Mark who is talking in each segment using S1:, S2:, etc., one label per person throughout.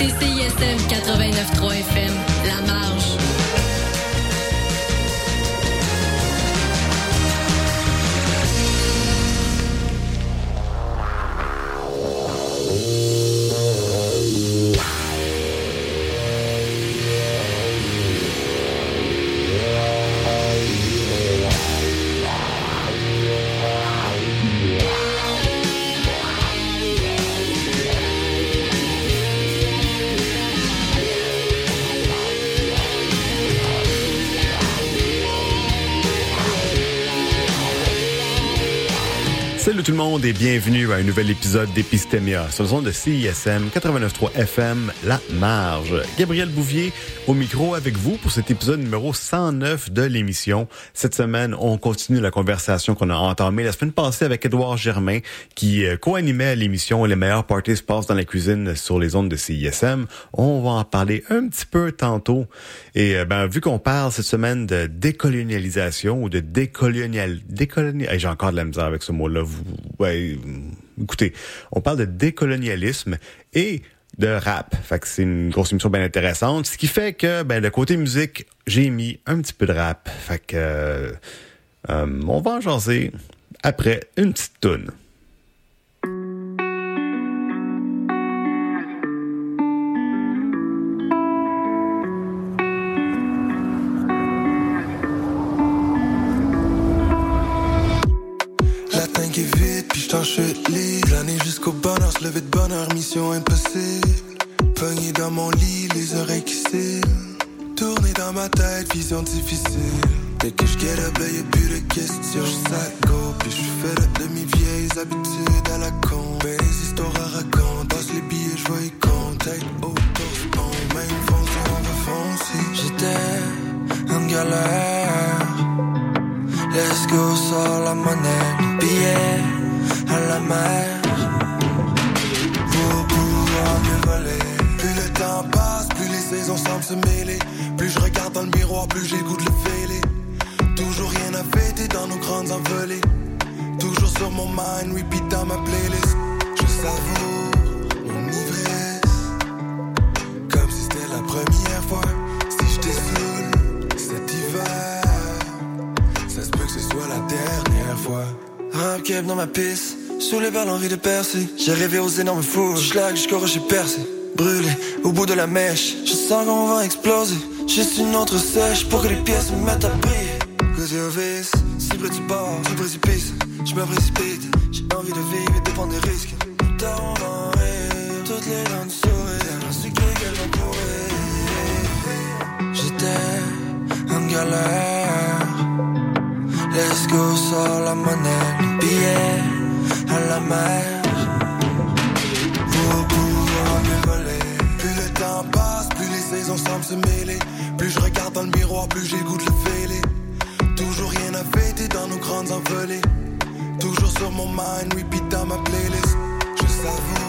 S1: écoutez CISM 89.3 FM, La Marge.
S2: Et bienvenue à un nouvel épisode d'Epistémia sur le son de CISM 89.3 FM La Marge. Gabriel Bouvier au micro avec vous pour cet épisode numéro 109 de l'émission. Cette semaine, on continue la conversation qu'on a entamée la semaine passée avec Édouard Germain qui euh, co-animait l'émission Les meilleurs parties se passent dans la cuisine sur les ondes de CISM. On va en parler un petit peu tantôt. Et euh, ben vu qu'on parle cette semaine de décolonialisation ou de décolonial décolonial hey, j'ai encore de la misère avec ce mot-là. Écoutez, on parle de décolonialisme et de rap. Fait que c'est une grosse émission bien intéressante. Ce qui fait que, ben, le côté musique, j'ai mis un petit peu de rap. Fait que, euh, euh, on va en jaser après une petite toune.
S3: J't'en chute libre. L'année jusqu'au bonheur, se lever de bonheur, mission impossible. Pogné dans mon lit, les oreilles qui cillent. Tourner dans ma tête, vision difficile. Dès que je get up, là, y'a plus de par l'envie de percer. J'ai rêvé aux énormes fours, schlag jusqu'au rocher percé. Brûlé au bout de la mèche, je sens qu'on va exploser. Juste une autre sèche pour que les pièces me mettent à briller. Côté vice, si près du bord, du précipice, je me précipite. J'ai envie de vivre et de prendre des risques. Tard on rire, toutes les dents du sourire. J'étais en galère. Let's go, sors la monnaie, le billet à Plus le temps passe, plus les saisons semblent se mêler. Plus je regarde dans le miroir, plus j'ai le fêler. Toujours rien à fêter dans nos grandes envolées. Toujours sur mon mind, repeat dans ma playlist. Je savoure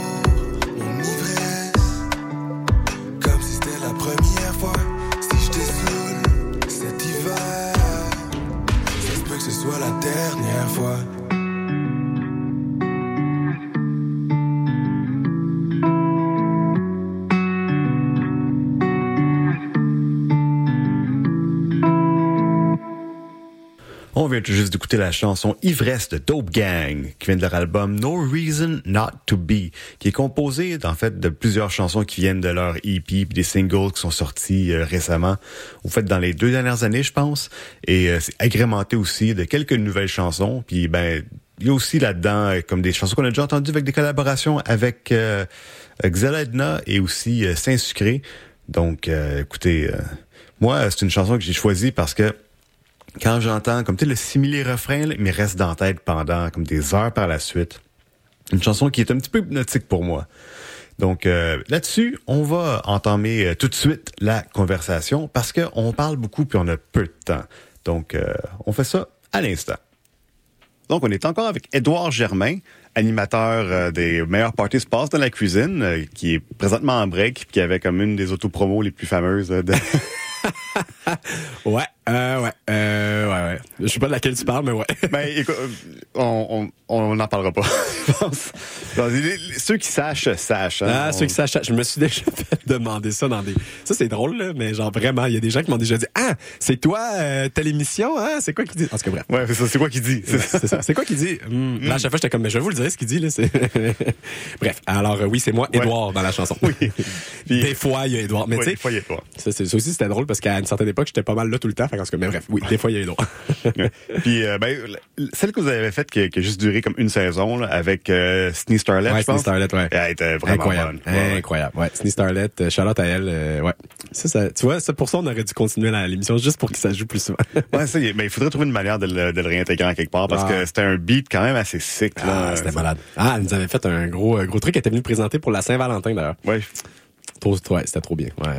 S2: juste d'écouter la chanson Ivresse de Dope Gang, qui vient de leur album No Reason Not to Be, qui est composé en fait de plusieurs chansons qui viennent de leur EP puis des singles qui sont sortis euh, récemment, au fait dans les deux dernières années, je pense, et euh, c'est agrémenté aussi de quelques nouvelles chansons, puis ben il y a aussi là-dedans euh, comme des chansons qu'on a déjà entendues avec des collaborations avec Xela Edna et aussi euh, Saint-Sucré. Donc écoutez, moi c'est une chanson que j'ai choisie parce que quand j'entends comme tu sais le simili refrain là, me reste dans la tête pendant comme des heures par la suite. Une chanson qui est un petit peu hypnotique pour moi. Donc euh, là-dessus, on va entamer euh, tout de suite la conversation parce que on parle beaucoup puis on a peu de temps. Donc euh, on fait ça à l'instant. Donc on est encore avec Édouard Germain, animateur euh, des meilleurs parties se passent dans la cuisine, euh, qui est présentement en break, puis qui avait comme une des autopromos les plus fameuses de
S4: Ouais, euh, ouais, euh, ouais, ouais. Je sais pas de laquelle tu parles, mais ouais.
S2: Ben, écoute, on, on, n'en parlera pas, je pense. Non, les- les- ceux qui sachent, sachent. hein.
S4: Ah,
S2: On-
S4: ceux qui sachent, je me suis déjà fait demander ça dans des. Ça, c'est drôle, là, mais genre vraiment, il y a des gens qui m'ont déjà dit Ah, c'est toi, euh, telle émission, hein? C'est quoi qui dit? En tout cas, bref.
S2: Ouais, c'est ça, c'est quoi qui dit? C'est ça.
S4: Quoi qui dit? Hmm. Là, à chaque fois, j'étais comme, mais je vais vous le dire, ce qu'il dit, là. Bref. Alors, euh, oui, c'est moi,
S2: Ouais.
S4: Édouard, dans la chanson.
S2: Oui. Puis-
S4: Des fois, il y a Édouard. Mais
S2: Ouais,
S4: tu
S2: des fois, il y a
S4: sais, ça, c'est- ça aussi, c'était drôle parce qu'à une certaine époque, j'étais pas mal là tout le temps. Fait cas, mais bref, oui, des fois, il y a Édouard.
S2: Puis, euh, ben, celle que vous avez faite qui, a- qui a juste duré comme une saison, là, avec euh, Sneeze Starlet,
S4: Ouais,
S2: je pense.
S4: Starlet, ouais.
S2: Elle était vraiment
S4: Incroyable.
S2: bonne. Ouais.
S4: Incroyable. Ouais. Sneeze Starlet, euh, Charlotte à elle, euh, ouais. Ça, ça, tu vois, ça, pour ça, on aurait dû continuer l'émission juste pour que ça joue plus souvent.
S2: Ouais, ça, il- ben, il faudrait trouver une manière de le, de le réintégrer en quelque part parce
S4: Ah.
S2: que c'était un beat quand même assez sick. Là.
S4: Ah, c'était malade. Ah, elle nous avait fait un gros, euh, gros truc. Elle était venue présenter pour la Saint-Valentin, d'ailleurs.
S2: Ouais,
S4: ouais, c'était trop bien. Ouais.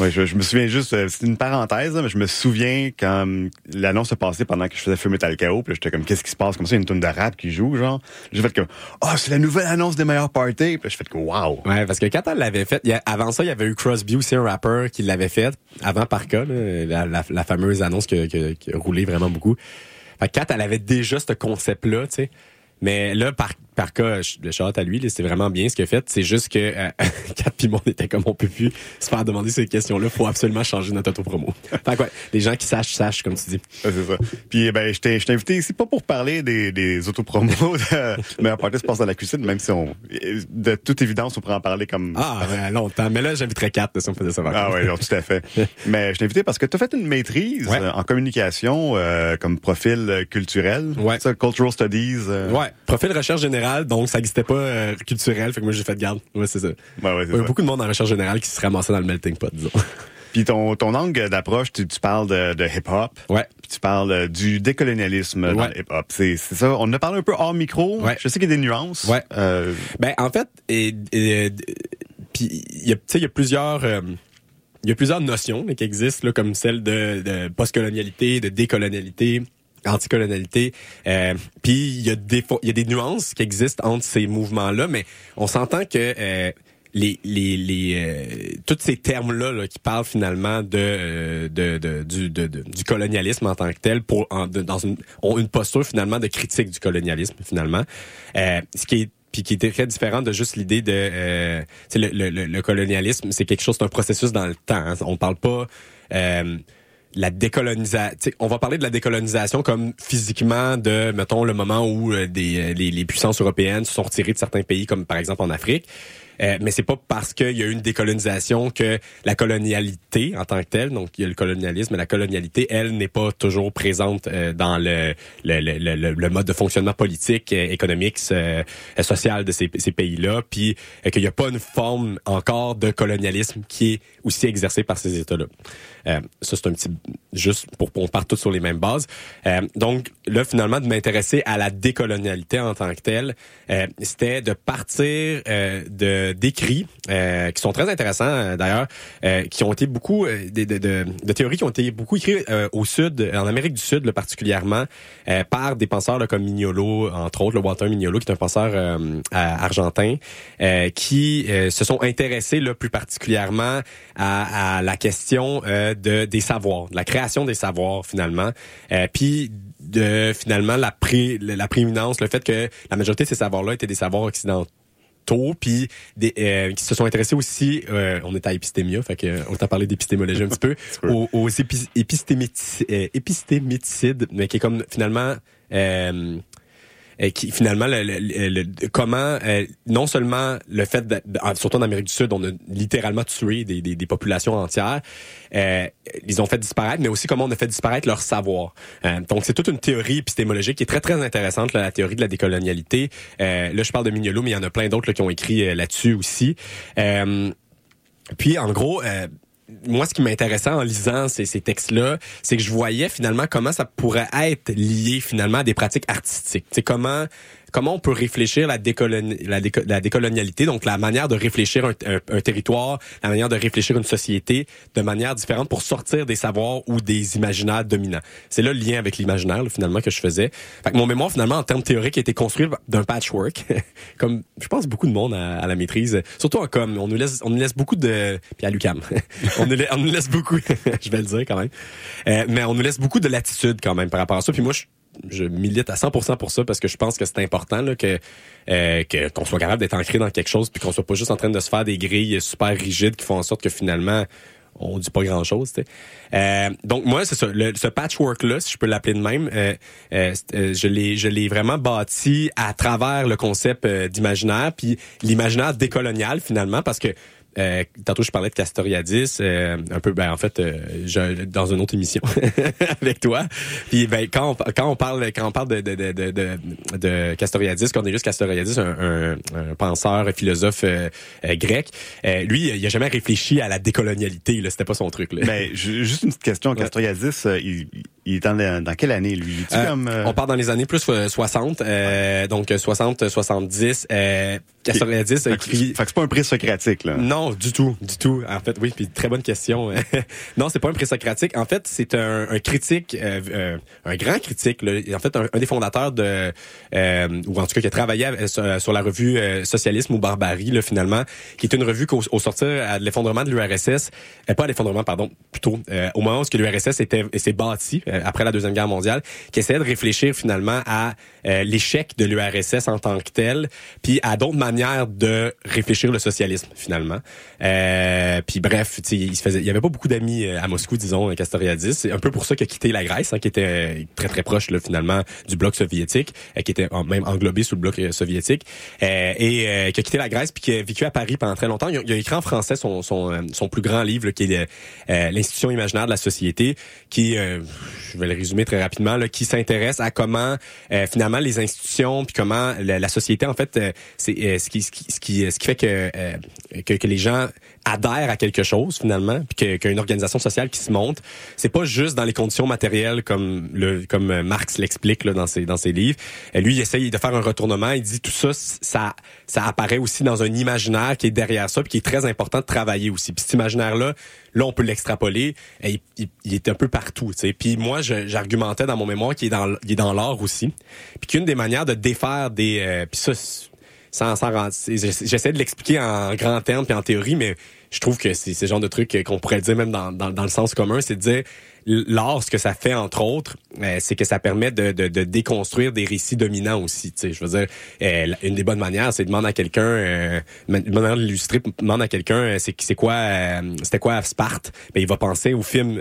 S2: ouais je, je me souviens juste, euh, c'est une parenthèse, mais je me souviens quand hum, l'annonce s'est passée pendant que je faisais Feu Metal Chaos, puis j'étais comme, qu'est-ce qui se passe? Comme ça, il y a une tonne de rap qui joue, genre. J'ai fait comme, ah, c'est la nouvelle annonce des meilleurs parties. Puis j'ai fait que, wow.
S4: Ouais, parce que quand elle l'avait fait, il y a- avant ça, il y avait eu Crosby aussi, un rappeur qui l'avait fait, avant Parka, là, la, la, la fameuse annonce qui a roulé vraiment beaucoup. Fait que Kat, elle avait déjà ce concept-là, tu sais. Mais là, par, par cas, le shout à lui, c'est vraiment bien ce qu'il a fait. C'est juste que euh, Kat pis moi, on était comme on peut plus se faire demander ces questions-là. Faut absolument changer notre autopromo. fait que ouais, les gens qui sachent, sachent, comme tu dis.
S2: C'est ça. Puis, ben, je t'ai invité ici pas pour parler des, des autopromos de meilleurs parties se passe dans la cuisine, même si on, de toute évidence, on pourrait en parler comme,
S4: Ah, ouais, longtemps. Mais là, j'inviterais Kat si on faisait ça.
S2: Ah oui, non, tout à fait. Mais je t'ai invité parce que tu as fait une maîtrise
S4: Ouais.
S2: euh, en communication euh, comme profil euh, culturel.
S4: Ouais.
S2: Ça, cultural studies. euh,
S4: Ouais, profil recherche générale, donc ça n'existait pas euh, culturel, fait que moi j'ai fait garde. Ouais, c'est ça.
S2: Ouais, ouais, c'est ça.
S4: beaucoup de monde en recherche générale qui se ramassait dans le melting pot, disons.
S2: Puis ton, ton angle d'approche, tu, tu parles de, de hip-hop.
S4: Ouais.
S2: Puis tu parles euh, du décolonialisme dans
S4: Ouais.
S2: le hip-hop. C'est c'est ça. On en a parlé un peu hors micro.
S4: Ouais.
S2: Je sais qu'il y a des nuances.
S4: Ouais.
S2: Euh,
S4: Ben en fait, et, et- et- puis il y a, tu sais, il y a plusieurs, euh, il y a plusieurs notions là, qui existent, là, comme celle de, de postcolonialité, de décolonialité anticolonialité euh, puis il y a des il y a des nuances qui existent entre ces mouvements là mais on s'entend que euh, les les les euh, tous ces termes là, qui parlent finalement de euh, de, de du du colonialisme en tant que tel pour dans une ont une posture finalement de critique du colonialisme finalement euh, ce qui est puis qui était très différent de juste l'idée de euh, le, le- le colonialisme c'est quelque chose c'est un processus dans le temps hein. on parle pas euh, la décolonisation, on va parler de la décolonisation comme physiquement de, mettons, le moment où euh, des, euh, les, les puissances européennes se sont retirées de certains pays, comme par exemple en Afrique. Euh, mais c'est pas parce qu'il y a eu une décolonisation que la colonialité en tant que telle, donc il y a le colonialisme, la colonialité, elle, n'est pas toujours présente euh, dans le, le, le, le, le mode de fonctionnement politique, euh, économique, euh, social de ces, ces pays-là, puis qu'il n'y a pas une forme encore de colonialisme qui est aussi exercée par ces États-là. Euh, ça, c'est un petit... Juste pour qu'on parte tous sur les mêmes bases. Donc, là, finalement, de m'intéresser à la décolonialité en tant que telle, c'était de partir de d'écrits euh, qui sont très intéressants, euh, d'ailleurs, euh, qui ont été beaucoup... de, de, de, de théories qui ont été beaucoup écrites au Sud, en Amérique du Sud, là, particulièrement, par des penseurs là, comme Mignolo, entre autres, le Walter Mignolo, qui est un penseur argentin, qui se sont intéressés là, plus particulièrement à, à la question de des savoirs, de la création des savoirs finalement, puis de finalement la pré, la prééminence, le fait que la majorité de ces savoirs-là étaient des savoirs occidentaux puis des, euh, qui se sont intéressés aussi, euh, on est à épistémia, fait que euh, on t'a parlé d'épistémologie un petit peu, aux, aux épi- euh, épistémicides, mais qui est comme finalement euh, euh, qui finalement le, le- le- comment euh, non seulement le fait de, surtout en Amérique du Sud on a littéralement tué des, des, des populations entières euh, ils ont fait disparaître mais aussi comment on a fait disparaître leur savoir. Euh, donc c'est toute une théorie épistémologique qui est très très intéressante là, la théorie de la décolonialité. Euh, là je parle de Mignolo mais il y en a plein d'autres qui ont écrit euh, là-dessus aussi. Euh, puis en gros, euh, moi, ce qui m'intéressait en lisant ces, textes-là, c'est que je voyais finalement comment ça pourrait être lié finalement à des pratiques artistiques. C'est comment comment on peut réfléchir la, décoloni la, déco la décolonialité, donc la manière de réfléchir un, territoire, la manière de réfléchir une société de manière différente pour sortir des savoirs ou des imaginaires dominants. C'est là le lien avec l'imaginaire finalement que je faisais. Fait que mon mémoire finalement en termes théoriques a été construit d'un patchwork, comme je pense beaucoup de monde à, la maîtrise, surtout en com. On nous laisse, on nous laisse beaucoup de, puis à l'UCAM, on, nous on nous laisse beaucoup, je vais le dire quand même, euh, mais on nous laisse beaucoup de latitude quand même par rapport à ça. Puis moi je je milite à 100% pour ça parce que je pense que c'est important là, que euh, qu'on soit capable d'être ancré dans quelque chose puis qu'on soit pas juste en train de se faire des grilles super rigides qui font en sorte que finalement on dit pas grand chose. Euh, donc moi c'est ça, le, ce patchwork là, si je peux l'appeler de même, euh, euh, euh je l'ai je l'ai vraiment bâti à travers le concept euh, d'imaginaire puis l'imaginaire décolonial finalement parce que euh, tantôt, je parlais de Castoriadis, euh, un peu, ben, en fait, euh, je, dans une autre émission avec toi. Puis, ben, quand on, quand on parle, quand on parle de, de, de, de, de Castoriadis, Cornelius Castoriadis, un, un, un penseur, philosophe euh, euh, grec, lui, il a jamais réfléchi à la décolonialité. Là, c'était pas son truc. Là.
S2: Ben, juste une petite question. Castoriadis, il, il est dans, dans quelle année, lui?
S4: Comme, on part dans les années plus 60, donc 60, 70. Castoriadis a écrit...
S2: Fait que c'est pas un prix socratique, là.
S4: Non, du tout, du tout. En fait, oui, puis très bonne question. non, c'est pas un présocratique. En fait, c'est un, un, critique, euh, euh, un grand critique. Là. En fait, un, un des fondateurs de, euh, ou en tout cas qui a travaillé sur, sur la revue euh, Socialisme ou Barbarie, là, finalement, qui est une revue qu'au au sortir de l'effondrement de l'URSS, euh, pas l'effondrement, pardon, plutôt au moment où l'URSS était s'est bâti après la deuxième guerre mondiale, qui essayait de réfléchir finalement à l'échec de l'URSS en tant que tel, puis à d'autres manières de réfléchir le socialisme finalement. Euh, puis bref, il se faisait, il y avait pas beaucoup d'amis euh, à Moscou, disons, euh, Castoriadis. C'est un peu pour ça qu'il a quitté la Grèce, hein, qui était euh, très très proche là, finalement du bloc soviétique, qui était même englobé sous le bloc soviétique, euh, et qui a quitté la Grèce puis qui a vécu à Paris pendant très longtemps. Il a, a écrit en français son, son, son plus grand livre, là, qui est l'institution imaginaire de la société, qui, je vais le résumer très rapidement, là, qui s'intéresse à comment finalement les institutions puis comment la, société en fait, c'est ce qui, ce qui ce qui ce qui fait que, que, que les gens adhèrent à quelque chose finalement, puis qu'il y a une organisation sociale qui se monte. C'est pas juste dans les conditions matérielles comme comme Marx l'explique dans ses dans ses livres. Lui, il essaye de faire un retournement. Il dit tout ça, ça ça apparaît aussi dans un imaginaire qui est derrière ça, puis qui est très important de travailler aussi. Puis cet imaginaire là, là on peut l'extrapoler. Il, il, il, est un peu partout. Tu sais. Puis moi, j'argumentais dans mon mémoire qu'il est dans il est dans l'art aussi, puis qu'une des manières de défaire des euh, ça J'essaie de l'expliquer en grand terme puis en théorie, mais je trouve que c'est ce genre de truc qu'on pourrait dire même dans, dans, dans le sens commun, c'est de dire l'art, ce que ça fait, entre autres, euh, c'est que ça permet de, de, de, déconstruire des récits dominants aussi. Tu sais, je veux dire, euh, une des bonnes manières, c'est de demander à quelqu'un, euh, manière de l'illustrer, demander à quelqu'un, euh, c'est c'est quoi, euh, c'était quoi Sparte? Ben il va penser au film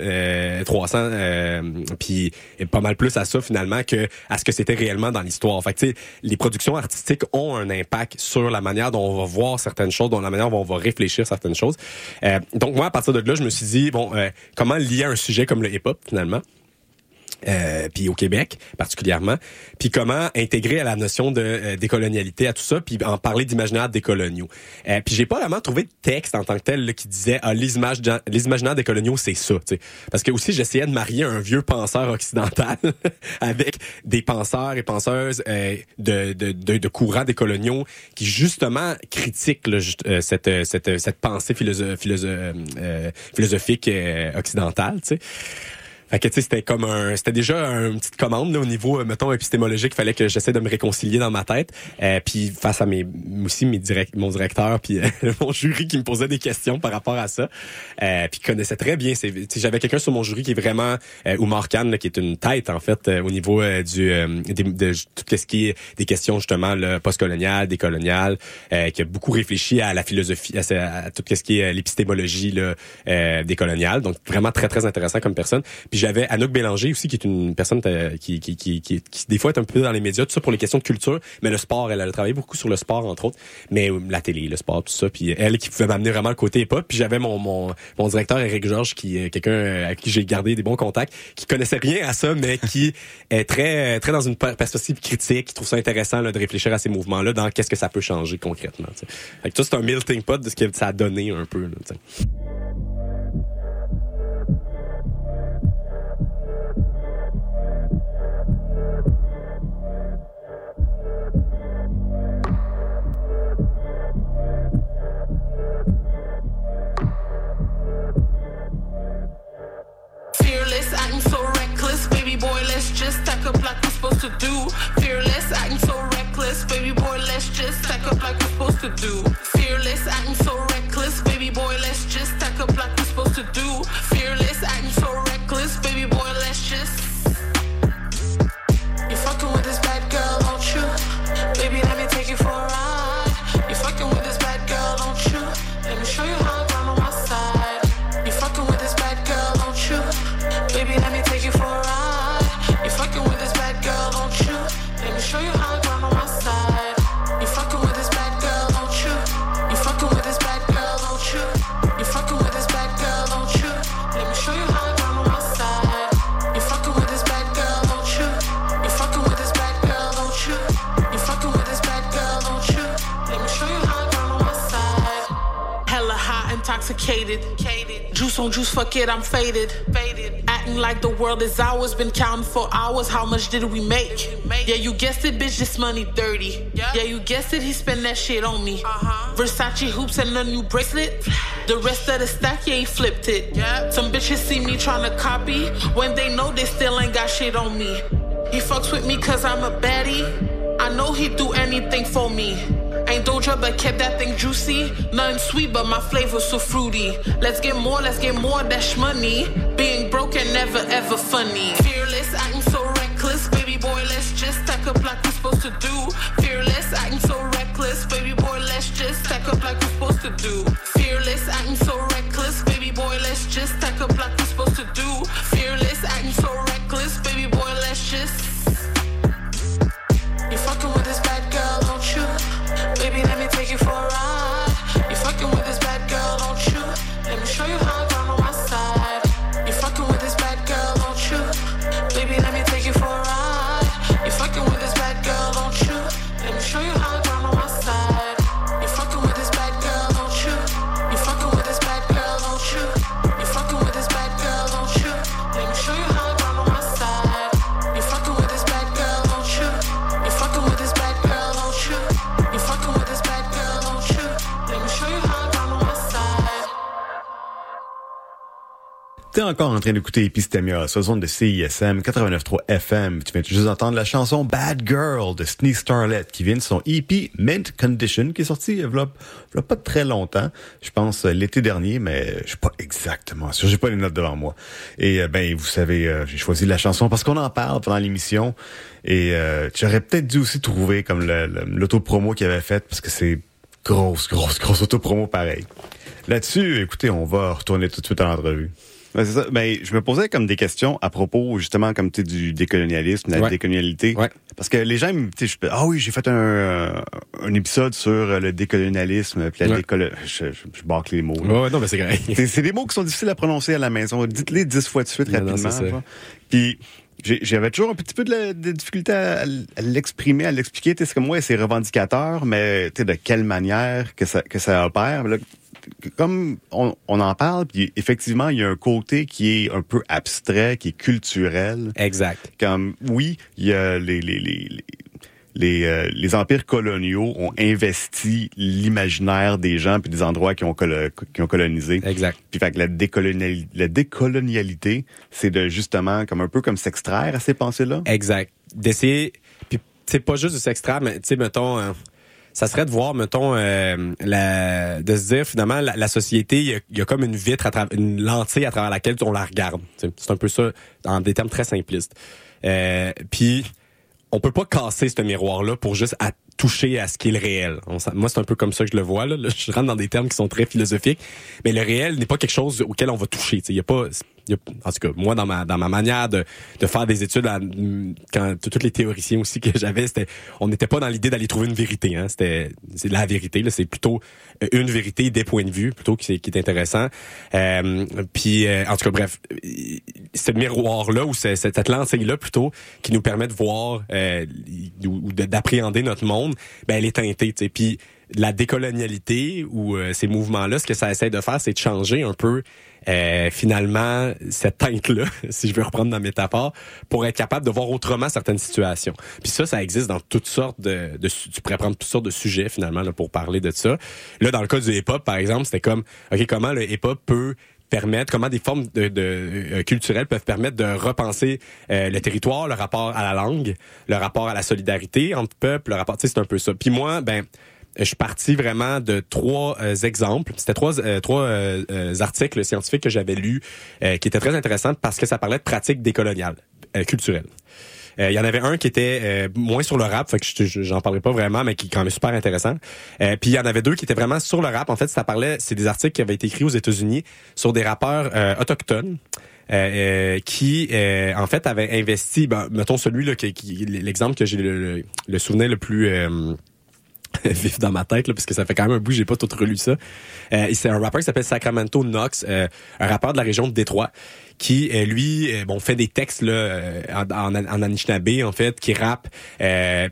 S4: 300, puis pas mal plus à ça finalement que à ce que c'était réellement dans l'histoire. Fait tu sais, les productions artistiques ont un impact sur la manière dont on va voir certaines choses, dont la manière dont on va réfléchir certaines choses. donc moi, à partir de là, je me suis dit bon, comment lier un sujet comme le hip-hop finalement. Euh, puis au Québec particulièrement, puis comment intégrer à la notion de euh, décolonialité à tout ça, puis en parler d'imaginaire décoloniaux. Euh, puis j'ai pas vraiment trouvé de texte en tant que tel là, qui disait ah, les, imaginaires décoloniaux c'est ça, sais. parce que aussi j'essayais de marier un vieux penseur occidental avec des penseurs et penseuses euh, de, de, de, de, courants décoloniaux qui justement critiquent là, euh, cette, cette, cette pensée philosoph, philosoph, philosophique occidentale, tu sais. Fait que tu sais, c'était comme un, c'était déjà une petite commande là, au niveau, euh, mettons, épistémologique. Fallait que j'essaie de me réconcilier dans ma tête. Euh, puis face à mes, aussi mes direct, mon directeur, puis euh, mon jury qui me posait des questions par rapport à ça. Euh, puis connaissait très bien. J'avais quelqu'un sur mon jury qui est vraiment euh, Oumar Khan, qui est une tête en fait au niveau du de, de, tout ce qui est des questions justement postcoloniales, décoloniales, qui a beaucoup réfléchi à la philosophie, à, tout ce qui est l'épistémologie là, décoloniale. Donc vraiment très très intéressant comme personne. J'avais Anouk Bélanger aussi, qui est une personne euh, qui, qui, qui, qui, des fois est un peu dans les médias, tout ça pour les questions de culture, mais le sport, elle, a travaillé beaucoup sur le sport, entre autres, mais euh, la télé, le sport, tout ça. Puis elle qui pouvait m'amener vraiment le côté hip Puis j'avais mon, mon, mon directeur, Eric Georges, qui est quelqu'un à qui j'ai gardé des bons contacts, qui connaissait rien à ça, mais qui est très très dans une perspective critique, qui trouve ça intéressant là, de réfléchir à ces mouvements-là, dans qu'est-ce que ça peut changer concrètement. Fait que ça, c'est un melting pot de ce que ça a donné un peu. Là,
S5: supposed to do. Fearless, acting so reckless. Baby boy, let's just stack up like we're supposed to do. Fearless, acting so reckless. Juice on juice, fuck it, I'm faded. Faded. Acting like the world is ours. Been counting for hours. How much did we make? Yeah, you guessed it, bitch. This money dirty. Yeah, you guessed it. He spent that shit on me. Versace hoops and a new bracelet. The rest of the stack, yeah, he flipped it. Some bitches see me trying to copy when they know they still ain't got shit on me. He fucks with me cause I'm a baddie. I know he'd do anything for me. Ain't Doja, but kept that thing juicy. Nothing sweet, but my flavor so fruity. Let's get more, let's get more, that's money. Being broken, never ever funny. Fearless, acting so reckless. Baby boy, let's just stack up like we're supposed to do. Fearless, acting so reckless. Baby boy, let's just stack up like we're supposed to do.
S2: T'es encore en train d'écouter Epistemia sur zone de CISM 89.3 FM. Tu viens juste d'entendre la chanson Bad Girl de Sneak Starlet qui vient de son EP Mint Condition qui est sorti il y a, pas très longtemps. Je pense euh, l'été dernier, mais je suis pas exactement sûr. J'ai pas les notes devant moi. Et euh, ben vous savez, euh, j'ai choisi la chanson parce qu'on en parle pendant l'émission. Et euh, j'aurais peut-être dû aussi trouver comme l'auto-promo qu'il avait fait parce que c'est grosse, grosse, grosse auto-promo pareil. Là-dessus, écoutez, on va retourner tout de suite à l'entrevue.
S6: Ben, c'est ça. Ben, je me posais comme des questions à propos, justement, comme tu sais, du décolonialisme, de la
S4: Ouais.
S6: décolonialité.
S4: Ouais.
S6: Parce que les gens, tu sais, je ah oui, j'ai fait un, euh, un épisode sur euh, le décolonialisme, puis la
S4: Ouais.
S6: décolo- je, je, je bâcle les mots. là.
S4: Ouais, non, mais c'est correct.
S6: C'est des mots qui sont difficiles à prononcer à la maison. Dites-les dix fois de suite rapidement. Puis j'avais toujours un petit peu de, la- de difficulté à, l'exprimer, à l'expliquer. Tu sais, C'est comme ouais, c'est revendicateur, mais tu sais, de quelle manière que ça, que ça opère. Là, comme on, on en parle, puis effectivement, il y a un côté qui est un peu abstrait, qui est culturel.
S4: Exact.
S6: Comme oui, il y a les les les les, les, euh, les empires coloniaux ont investi l'imaginaire des gens puis des endroits qui ont colo- qui ont colonisé.
S4: Exact.
S6: Puis fait que la, décoloniali- la décolonialité, c'est de justement comme un peu comme s'extraire à ces pensées-là.
S4: Exact. D'essayer, puis c'est pas juste du s'extraire, mais tu sais, mettons, euh, ça serait de voir, mettons, euh, la, de se dire finalement la, la société, il y, y a comme une vitre, à une lentille à travers laquelle on la regarde. C'est un peu ça, en des termes très simplistes. Euh, puis on peut pas casser ce miroir-là pour juste à toucher à ce qui est le réel. Moi, c'est un peu comme ça que je le vois. Là. Je rentre dans des termes qui sont très philosophiques, mais le réel n'est pas quelque chose auquel on va toucher. Il y a pas, en tout cas, moi, dans ma dans ma manière de, de faire des études, quand tous les théoriciens aussi que j'avais, c'était, on n'était pas dans l'idée d'aller trouver une vérité. Hein. C'était, c'est la vérité. C'est plutôt euh, une vérité des points de vue, plutôt qui, est- intéressant. Euh, puis, euh, en tout cas, bref, ce miroir-là ou ce- cette, lentille-là plutôt qui nous permet de voir ou ou de- d'appréhender notre monde, ben elle est teintée. tu sais. Puis la décolonialité ou ces mouvements-là, ce que ça essaie de faire, c'est de changer un peu euh, finalement cette teinte-là, si je veux reprendre ma métaphore, pour être capable de voir autrement certaines situations. Puis ça, ça existe dans toutes sortes de, de tu pourrais prendre toutes sortes de sujets finalement là, pour parler de ça. Là, dans le cas du hip-hop, par exemple, c'était comme, ok, comment le hip-hop peut permettre, comment des formes de, de euh, culturelles peuvent permettre de repenser euh, le territoire, le rapport à la langue, le rapport à la solidarité entre peuples, le rapport, tu sais, c'est un peu ça. Puis moi, ben je suis parti vraiment de trois euh, exemples. C'était trois, euh, trois euh, euh, articles scientifiques que j'avais lus euh, qui étaient très intéressants parce que ça parlait de pratiques décoloniales, euh, culturelles. Il y en avait un qui était moins sur le rap, fait que je- je- j'en parlerai pas vraiment, mais qui est quand même super intéressant. Puis il y en avait deux qui étaient vraiment sur le rap. En fait, ça parlait, c'est des articles qui avaient été écrits aux États-Unis sur des rappeurs autochtones. euh, qui euh, en fait avaient investi ben, mettons celui là qui, qui- l'exemple que j'ai le, le souvenir le plus vif dans ma tête là, parce que ça fait quand même un bout j'ai pas tout relu ça. Euh, c'est un rappeur qui s'appelle Sacramento Knox euh, un rappeur de la région de Détroit qui euh, lui euh, bon fait des textes là euh, en, en, en Anishinaabe en fait qui rappe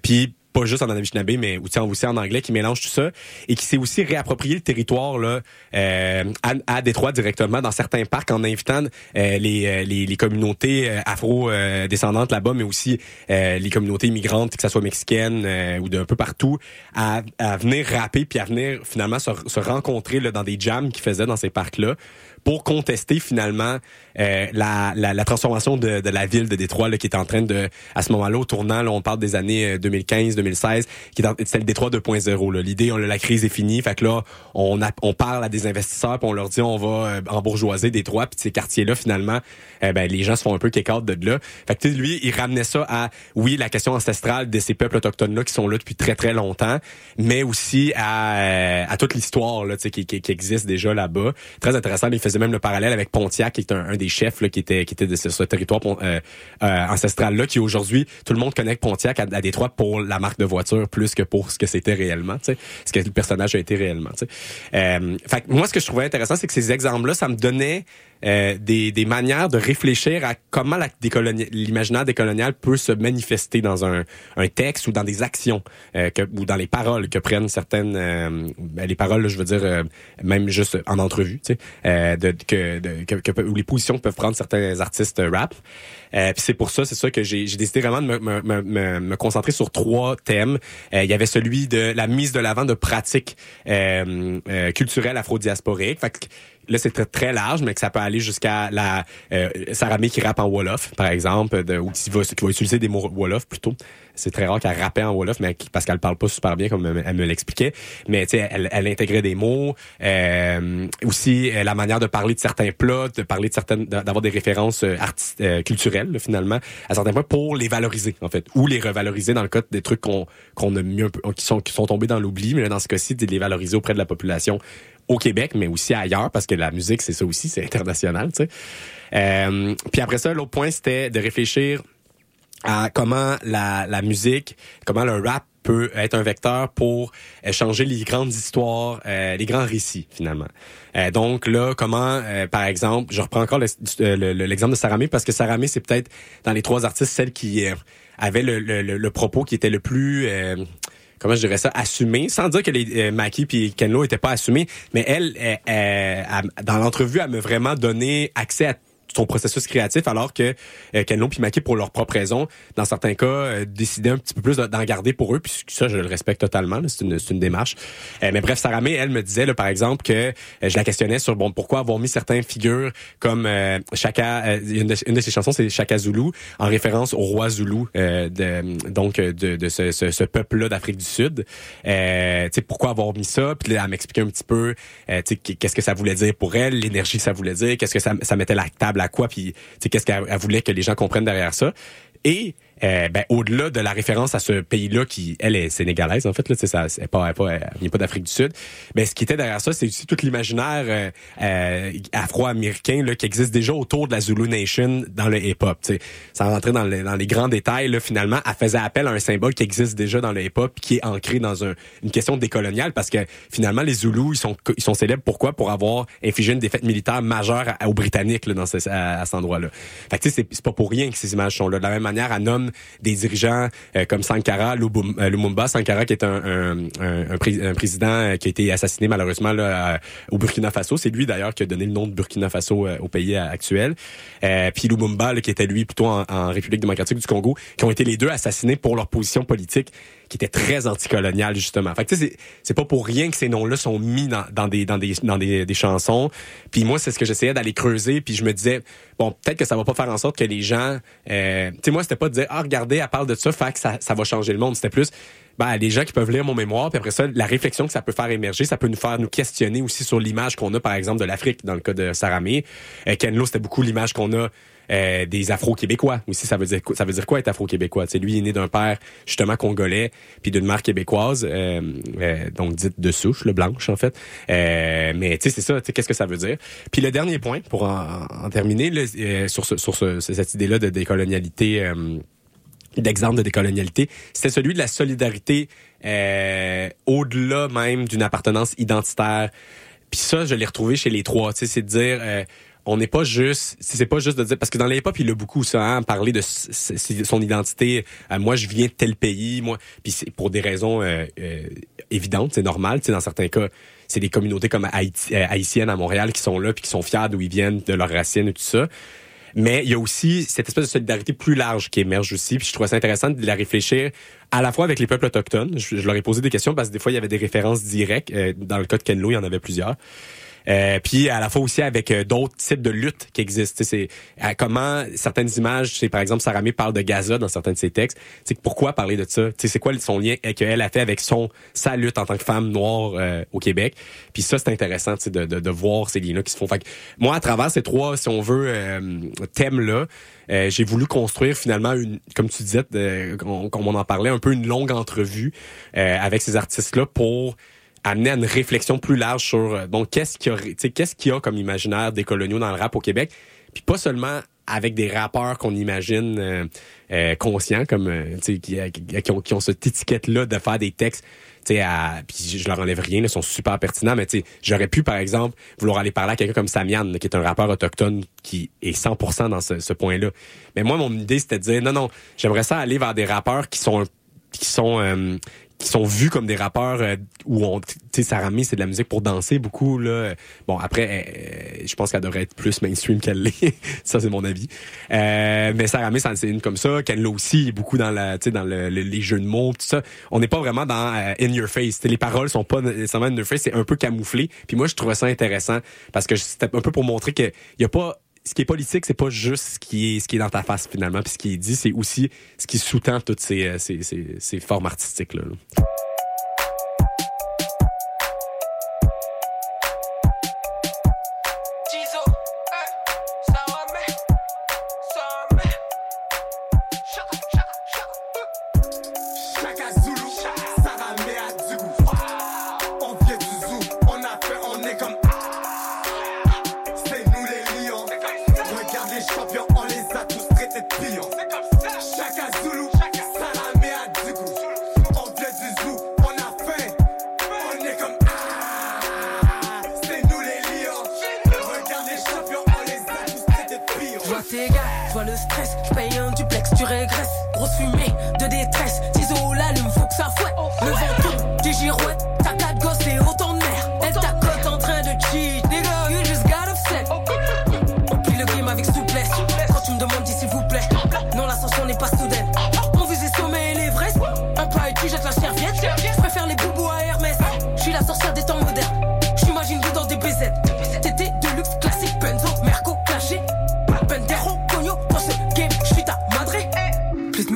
S4: puis pas juste en Anishinaabe, mais aussi en, anglais, qui mélange tout ça et qui s'est aussi réapproprié le territoire là, euh, à, à Détroit directement dans certains parcs en invitant euh, les, euh, les, les communautés euh, afro-descendantes là-bas, mais aussi euh, les communautés immigrantes, que ce soit mexicaines euh, ou d'un peu partout, à, à venir rapper puis à venir finalement se, se rencontrer là, dans des jams qu'ils faisaient dans ces parcs-là pour contester finalement euh, la, la, la transformation de, de la ville de Détroit là, qui est en train de, à ce moment-là, au tournant, là, on parle des années 2015-2016, qui est en- c'est le Détroit 2.0. là. L'idée, la crise est finie, fait que là, on, a- on parle à des investisseurs, puis on leur dit on va euh, embourgeoiser Détroit, puis ces quartiers-là, finalement, euh, ben, les gens se font un peu kick de là. Fait que lui, il ramenait ça à, oui, la question ancestrale de ces peuples autochtones-là qui sont là depuis très, très longtemps, mais aussi à, euh, à toute l'histoire qui, qui, qui existe déjà là-bas. Très intéressant. Faisait même le parallèle avec Pontiac, qui est un, des chefs là, qui était qui était de ce, territoire euh, euh, ancestral là, qui aujourd'hui tout le monde connaît Pontiac à, à Détroit pour la marque de voiture plus que pour ce que c'était réellement, tu sais, ce que le personnage a été réellement. tu sais. Euh, fait moi, ce que je trouvais intéressant, c'est que ces exemples-là, ça me donnait euh, des, des manières de réfléchir à comment l'imaginaire décolonial peut se manifester dans un, un texte ou dans des actions euh, que, ou dans les paroles que prennent certaines euh, ben, les paroles je veux dire euh, même juste en entrevue tu sais euh, de, que, de, que, que- ou les positions que peuvent prendre certains artistes rap. Puis c'est pour ça c'est ça que j'ai décidé vraiment de me, me, me, me- concentrer sur trois thèmes. Il y avait celui de la mise de l'avant de pratiques culturelles afro-diasporiques. Fait que Là, c'est très, très large, mais que ça peut aller jusqu'à la euh, Saramé qui rappe en Wolof, par exemple, de, ou qui va, qui va utiliser des mots Wolof plutôt. C'est très rare qu'elle rappait en Wolof, mais parce qu'elle parle pas super bien, comme elle, me l'expliquait. Mais tu sais, elle, elle intégrait des mots. Euh, aussi, euh, la manière de parler de certains plats, de parler de certaines, d'avoir des références euh, artis- euh, culturelles, là, finalement, à certains points, pour les valoriser, en fait, ou les revaloriser dans le cas des trucs qu'on qu'on a mis un peu, qui sont sont tombés dans l'oubli, mais là, dans ce cas-ci, de les valoriser auprès de la population au Québec, mais aussi ailleurs, parce que la musique, c'est ça aussi, c'est international, tu sais. Euh, puis après ça, l'autre point, c'était de réfléchir à comment la, la musique, comment le rap peut être un vecteur pour euh, changer les grandes histoires, euh, les grands récits finalement. Euh, donc là, comment, euh, par exemple, je reprends encore euh, le- le- l'exemple de Saramé parce que Saramé, c'est peut-être dans les trois artistes celle qui avait le, le, le- le propos qui était le plus comment je dirais ça, assumé, sans dire que les euh, Maki puis Kenlo étaient pas assumés, mais elle, euh, elle- dans l'entrevue, elle m'a vraiment donné accès à son processus créatif alors que euh, Kenlo puis Maki pour leur propre raison dans certains cas euh, décidaient un petit peu plus de- d'en garder pour eux puis ça je le respecte totalement c'est une une démarche. Euh, mais bref Saramé elle me disait là, par exemple que euh, je la questionnais sur bon pourquoi avoir mis certaines figures comme euh, Chaka euh, une, de, une de ses chansons c'est Chaka Zulu en référence au roi Zulu de donc de, de ce, ce, ce peuple là d'Afrique du Sud. Euh, pourquoi avoir mis ça? Puis là elle m'expliquait un petit peu tu sais qu'est-ce que ça voulait dire pour elle l'énergie ça voulait dire qu'est-ce que ça, ça mettait la table à quoi puis qu'est-ce qu'elle elle voulait que les gens comprennent derrière ça. Et euh, ben, au-delà de la référence à ce pays-là qui, elle, est sénégalaise, en fait, là, ça, c'est pas, elle, pas, elle vient pas d'Afrique du Sud. Ben, ce qui était derrière ça, c'est aussi tout l'imaginaire euh, euh, afro-américain là, qui existe déjà autour de la Zulu Nation dans le hip-hop. Sans rentrer dans, le- dans les grands détails, là, finalement, elle faisait appel à un symbole qui existe déjà dans le hip-hop qui est ancré dans un- une question décoloniale parce que finalement, les Zoulous, ils sont, ils sont célèbres. Pourquoi? Pour avoir infligé une défaite militaire majeure aux Britanniques là, dans ce, à, cet endroit-là. Fait que c'est pas pour rien que ces images sont là. De la même manière, elle des dirigeants euh, comme Sankara euh, Lumumba. Sankara qui est un, un, un, un pré- un président euh, qui a été assassiné malheureusement au Burkina Faso. C'est lui d'ailleurs qui a donné le nom de Burkina Faso au pays actuel. Puis Lumumba qui était lui plutôt en République démocratique du Congo, qui ont été les deux assassinés pour leur position politique qui était très anticolonial justement. Fait que tu sais, c'est- pas pour rien que ces noms-là sont mis dans, dans des dans des dans des, des chansons. Puis moi, c'est ce que j'essayais d'aller creuser. Puis je me disais bon, peut-être que ça va pas faire en sorte que les gens, euh, tu sais, moi c'était pas de dire ah regardez, elle parle de ça, fait que ça, ça va changer le monde. C'était plus ben, les gens qui peuvent lire mon mémoire, puis après ça, la réflexion que ça peut faire émerger, ça peut nous faire nous questionner aussi sur l'image qu'on a, par exemple, de l'Afrique, dans le cas de Saramé. Euh, Ken Lo, c'était beaucoup l'image qu'on a euh, des Afro-Québécois aussi. Ça veut dire ça veut dire quoi être Afro-Québécois? Sais, lui il est né d'un père justement congolais, puis d'une mère québécoise, euh, euh, donc dite de souche, le blanche en fait. Euh, mais tu sais, c'est ça. Qu'est-ce que ça veut dire? Puis le dernier point pour en, en terminer là, euh, sur ce, sur ce- cette idée-là de décolonialité. euh, d'exemple de décolonialité, c'était celui de la solidarité au-delà même d'une appartenance identitaire. Puis ça, je l'ai retrouvé chez les trois. Tu sais, c'est de dire, euh, on n'est pas juste, c'est pas juste de dire, parce que dans les hip-hop, il a beaucoup ça, hein, parler de son identité. Euh, moi, je viens de tel pays, moi. Puis c'est pour des raisons euh, euh, évidentes, c'est normal. Tu dans certains cas, c'est des communautés comme Haïti- haïtiennes à Montréal qui sont là, puis qui sont fiers d'où ils viennent, de leurs racines et tout ça. Mais il y a aussi cette espèce de solidarité plus large qui émerge aussi. Puis je trouvais ça intéressant de la réfléchir à la fois avec les peuples autochtones. Je, je leur ai posé des questions parce que des fois, il y avait des références directes. Dans le cas de Ken Lo, il y en avait plusieurs. Euh, puis à la fois aussi avec euh, d'autres types de luttes qui existent. C'est comment certaines images, c'est par exemple Sarah May parle de Gaza dans certains de ses textes. C'est pourquoi parler de ça? C'est quoi son lien qu'elle a fait avec son sa lutte en tant que femme noire euh, au Québec? Puis ça c'est intéressant de, de, de voir ces liens-là qui se font. Fait que moi à travers ces trois, si on veut, euh, thèmes là. Euh, j'ai voulu construire finalement une, comme tu disais, euh, on- comme on en parlait, un peu une longue entrevue euh, avec ces artistes-là pour amener à une réflexion plus large sur euh, bon qu'est-ce qu'il y y a comme imaginaire des coloniaux dans le rap au Québec, puis pas seulement avec des rappeurs qu'on imagine euh, euh, conscients qui, qui, ont, qui ont cette étiquette là de faire des textes à puis je leur enlève rien ils sont super pertinents mais j'aurais pu par exemple vouloir aller parler à quelqu'un comme Samian qui est un rappeur autochtone qui est 100% dans ce, point-là. Mais moi mon idée c'était de dire non non j'aimerais ça aller vers des rappeurs qui sont qui sont qui sont vus comme des rappeurs euh, où on tu May, c'est de la musique pour danser beaucoup là. Bon après euh, je pense qu'elle devrait être plus mainstream qu'elle l'est. Ça c'est mon avis. Euh, mais Sarah May, ça, c'est une comme ça. Qu'elle l'a aussi beaucoup dans la tu dans le- le- les jeux de mots tout ça. On n'est pas vraiment dans euh, in your face. Tu sais, les paroles sont pas nécessairement in your face c'est un peu camouflé. Puis moi je trouvais ça intéressant parce que c'était un peu pour montrer que y a pas ce qui est politique, c'est pas juste ce qui est ce qui dans ta face finalement, puis ce qui est dit, c'est aussi ce qui sous-tend toutes ces, euh, ces, ces, ces formes artistiques là.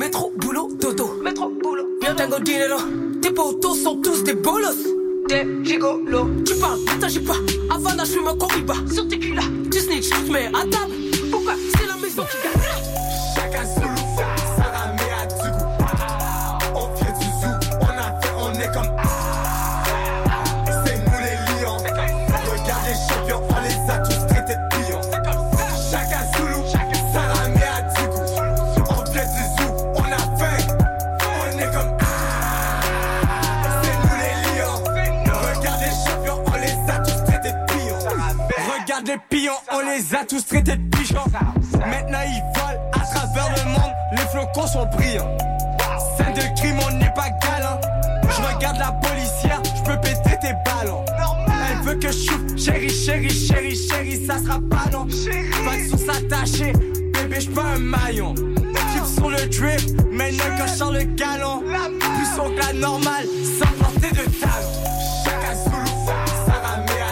S7: Métro, boulot, dodo. Métro, boulot. Bien tango dinero. Tes potos sont tous des bolos. Des gigolos. Tu parles, t'agis pas. Havana, je un corriba. Sur tes culs là. Tu snitch, tu te mets à table. Pourquoi? C'est la maison qui gagne.
S8: Les a tous traités de pigeons. Maintenant ils volent à travers le monde, les flocons sont brillants. Scène de crime, on n'est pas galant. Je regarde la policière, je peux péter tes ballons. Elle veut que je chouffe, chérie, chérie, chérie, chérie, ça sera pas long. Pas de source attachée, bébé, je pas un maillon. Chips sur le drip, maintenant quand je sors le galon. Plus son que la normale, sans porter de talon. Chaka Zulu, Sarah Mea Dugou.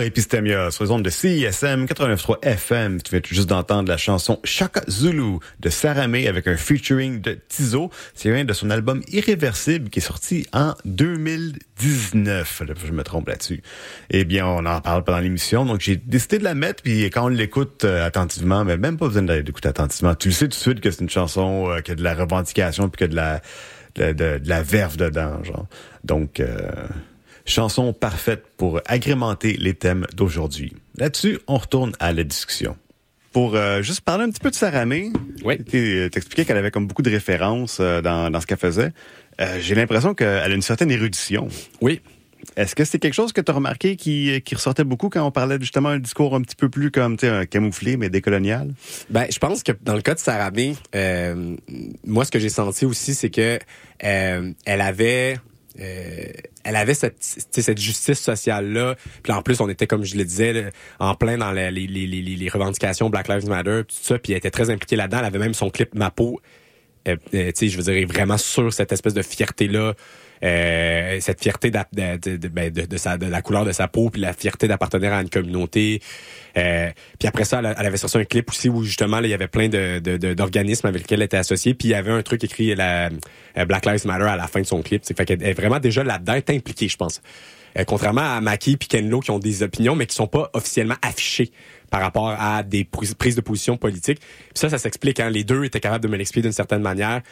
S2: Epistemia sur les ondes de CISM 89.3 FM. Tu viens tout juste d'entendre la chanson Shaka Zulu de Saramé avec un featuring de Tizo. C'est un de son album Irréversible qui est sorti en 2019. Là, Je me trompe là-dessus. Eh bien, on en parle pendant l'émission. Donc, j'ai décidé de la mettre. Puis quand on l'écoute euh, attentivement, mais même pas besoin d'écouter attentivement. Tu le sais tout de suite que c'est une chanson euh, qui a de la revendication puis que de la, de, de- de la verve dedans. Genre. Donc... Euh, Chanson parfaite pour agrémenter les thèmes d'aujourd'hui. Là-dessus, on retourne à la discussion.
S6: Pour euh, juste parler un petit peu de Saramé,
S4: Oui.
S6: t'es- t'expliquais qu'elle avait comme beaucoup de références euh, dans, dans ce qu'elle faisait. Euh, J'ai l'impression qu'elle a une certaine érudition.
S4: Oui.
S6: Est-ce que c'est quelque chose que tu as remarqué qui, qui ressortait beaucoup quand on parlait justement d'un discours un petit peu plus comme tu sais, un camouflé mais décolonial?
S4: Ben, je pense que dans le cas de Saramé, euh, moi, ce que j'ai senti aussi, c'est que euh, elle avait, euh, elle avait cette, cette justice sociale là. Puis en plus, on était comme je le disais, en plein dans les, les, les, les, revendications Black Lives Matter, tout ça. Puis elle était très impliquée là-dedans. Elle avait même son clip Ma peau. Euh, euh, je veux dire, vraiment sur cette espèce de fierté là. Euh, cette fierté de, de, de, ben, de- sa, de la couleur de sa peau, puis la fierté d'appartenir à une communauté. Euh, puis après ça, elle, avait sorti un clip aussi où justement là, il y avait plein d'organismes avec lesquels elle était associée. Puis il y avait un truc écrit la, euh, Black Lives Matter à la fin de son clip. Fait qu'elle est vraiment déjà là-dedans, est impliquée, je pense. Euh, contrairement à Maki puis Ken Lo qui ont des opinions mais qui sont pas officiellement affichées par rapport à des pris- prises de position politiques. Puis ça, ça s'explique. Hein. Les deux étaient capables de me l'expliquer d'une certaine manière.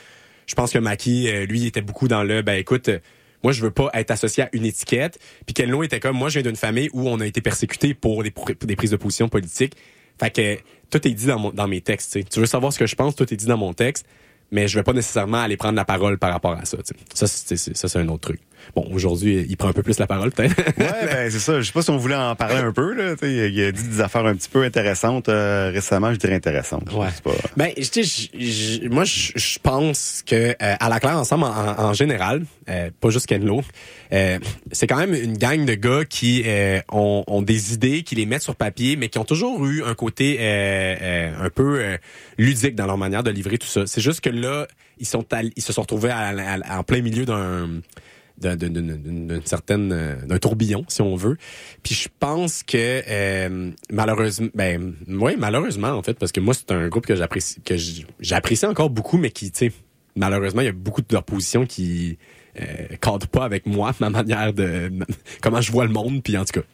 S4: Je pense que Maki, euh, lui, était beaucoup dans le, ben écoute, euh, moi, je veux pas être associé à une étiquette. Puis Ken Lo était comme, moi, je viens d'une famille où on a été persécuté pour des, prises de position politiques. Fait que tout est dit dans, mes textes. Tu veux savoir ce que je pense, tout est dit dans mon texte. Mais je vais pas nécessairement aller prendre la parole par rapport à ça. Ça, c'est, c'est- ça, c'est un autre truc. Bon, aujourd'hui, il prend un peu plus la parole, peut-être.
S6: Ouais, ben c'est ça. Je sais pas si on voulait en parler un peu. Là. Tu sais, Il a dit des affaires un petit peu intéressantes euh, récemment, je dirais intéressantes.
S4: Ouais.
S6: Pas.
S4: Ben, je moi, je je pense que euh, à la claire ensemble, en, en général, euh, pas juste Ken Lo, euh, c'est quand même une gang de gars qui euh, ont, ont des idées, qui les mettent sur papier, mais qui ont toujours eu un côté euh, euh, un peu ludique dans leur manière de livrer tout ça. C'est juste que là, ils se sont retrouvés en plein milieu d'un d'un- d'une- certaine euh, d'un tourbillon si on veut. Puis je pense que euh, malheureusement ben oui malheureusement en fait parce que moi c'est un groupe que j'apprécie que j'apprécie encore beaucoup mais qui tu sais malheureusement il y a beaucoup de leurs positions qui euh, cadrent pas avec moi ma manière de comment je vois le monde puis en tout cas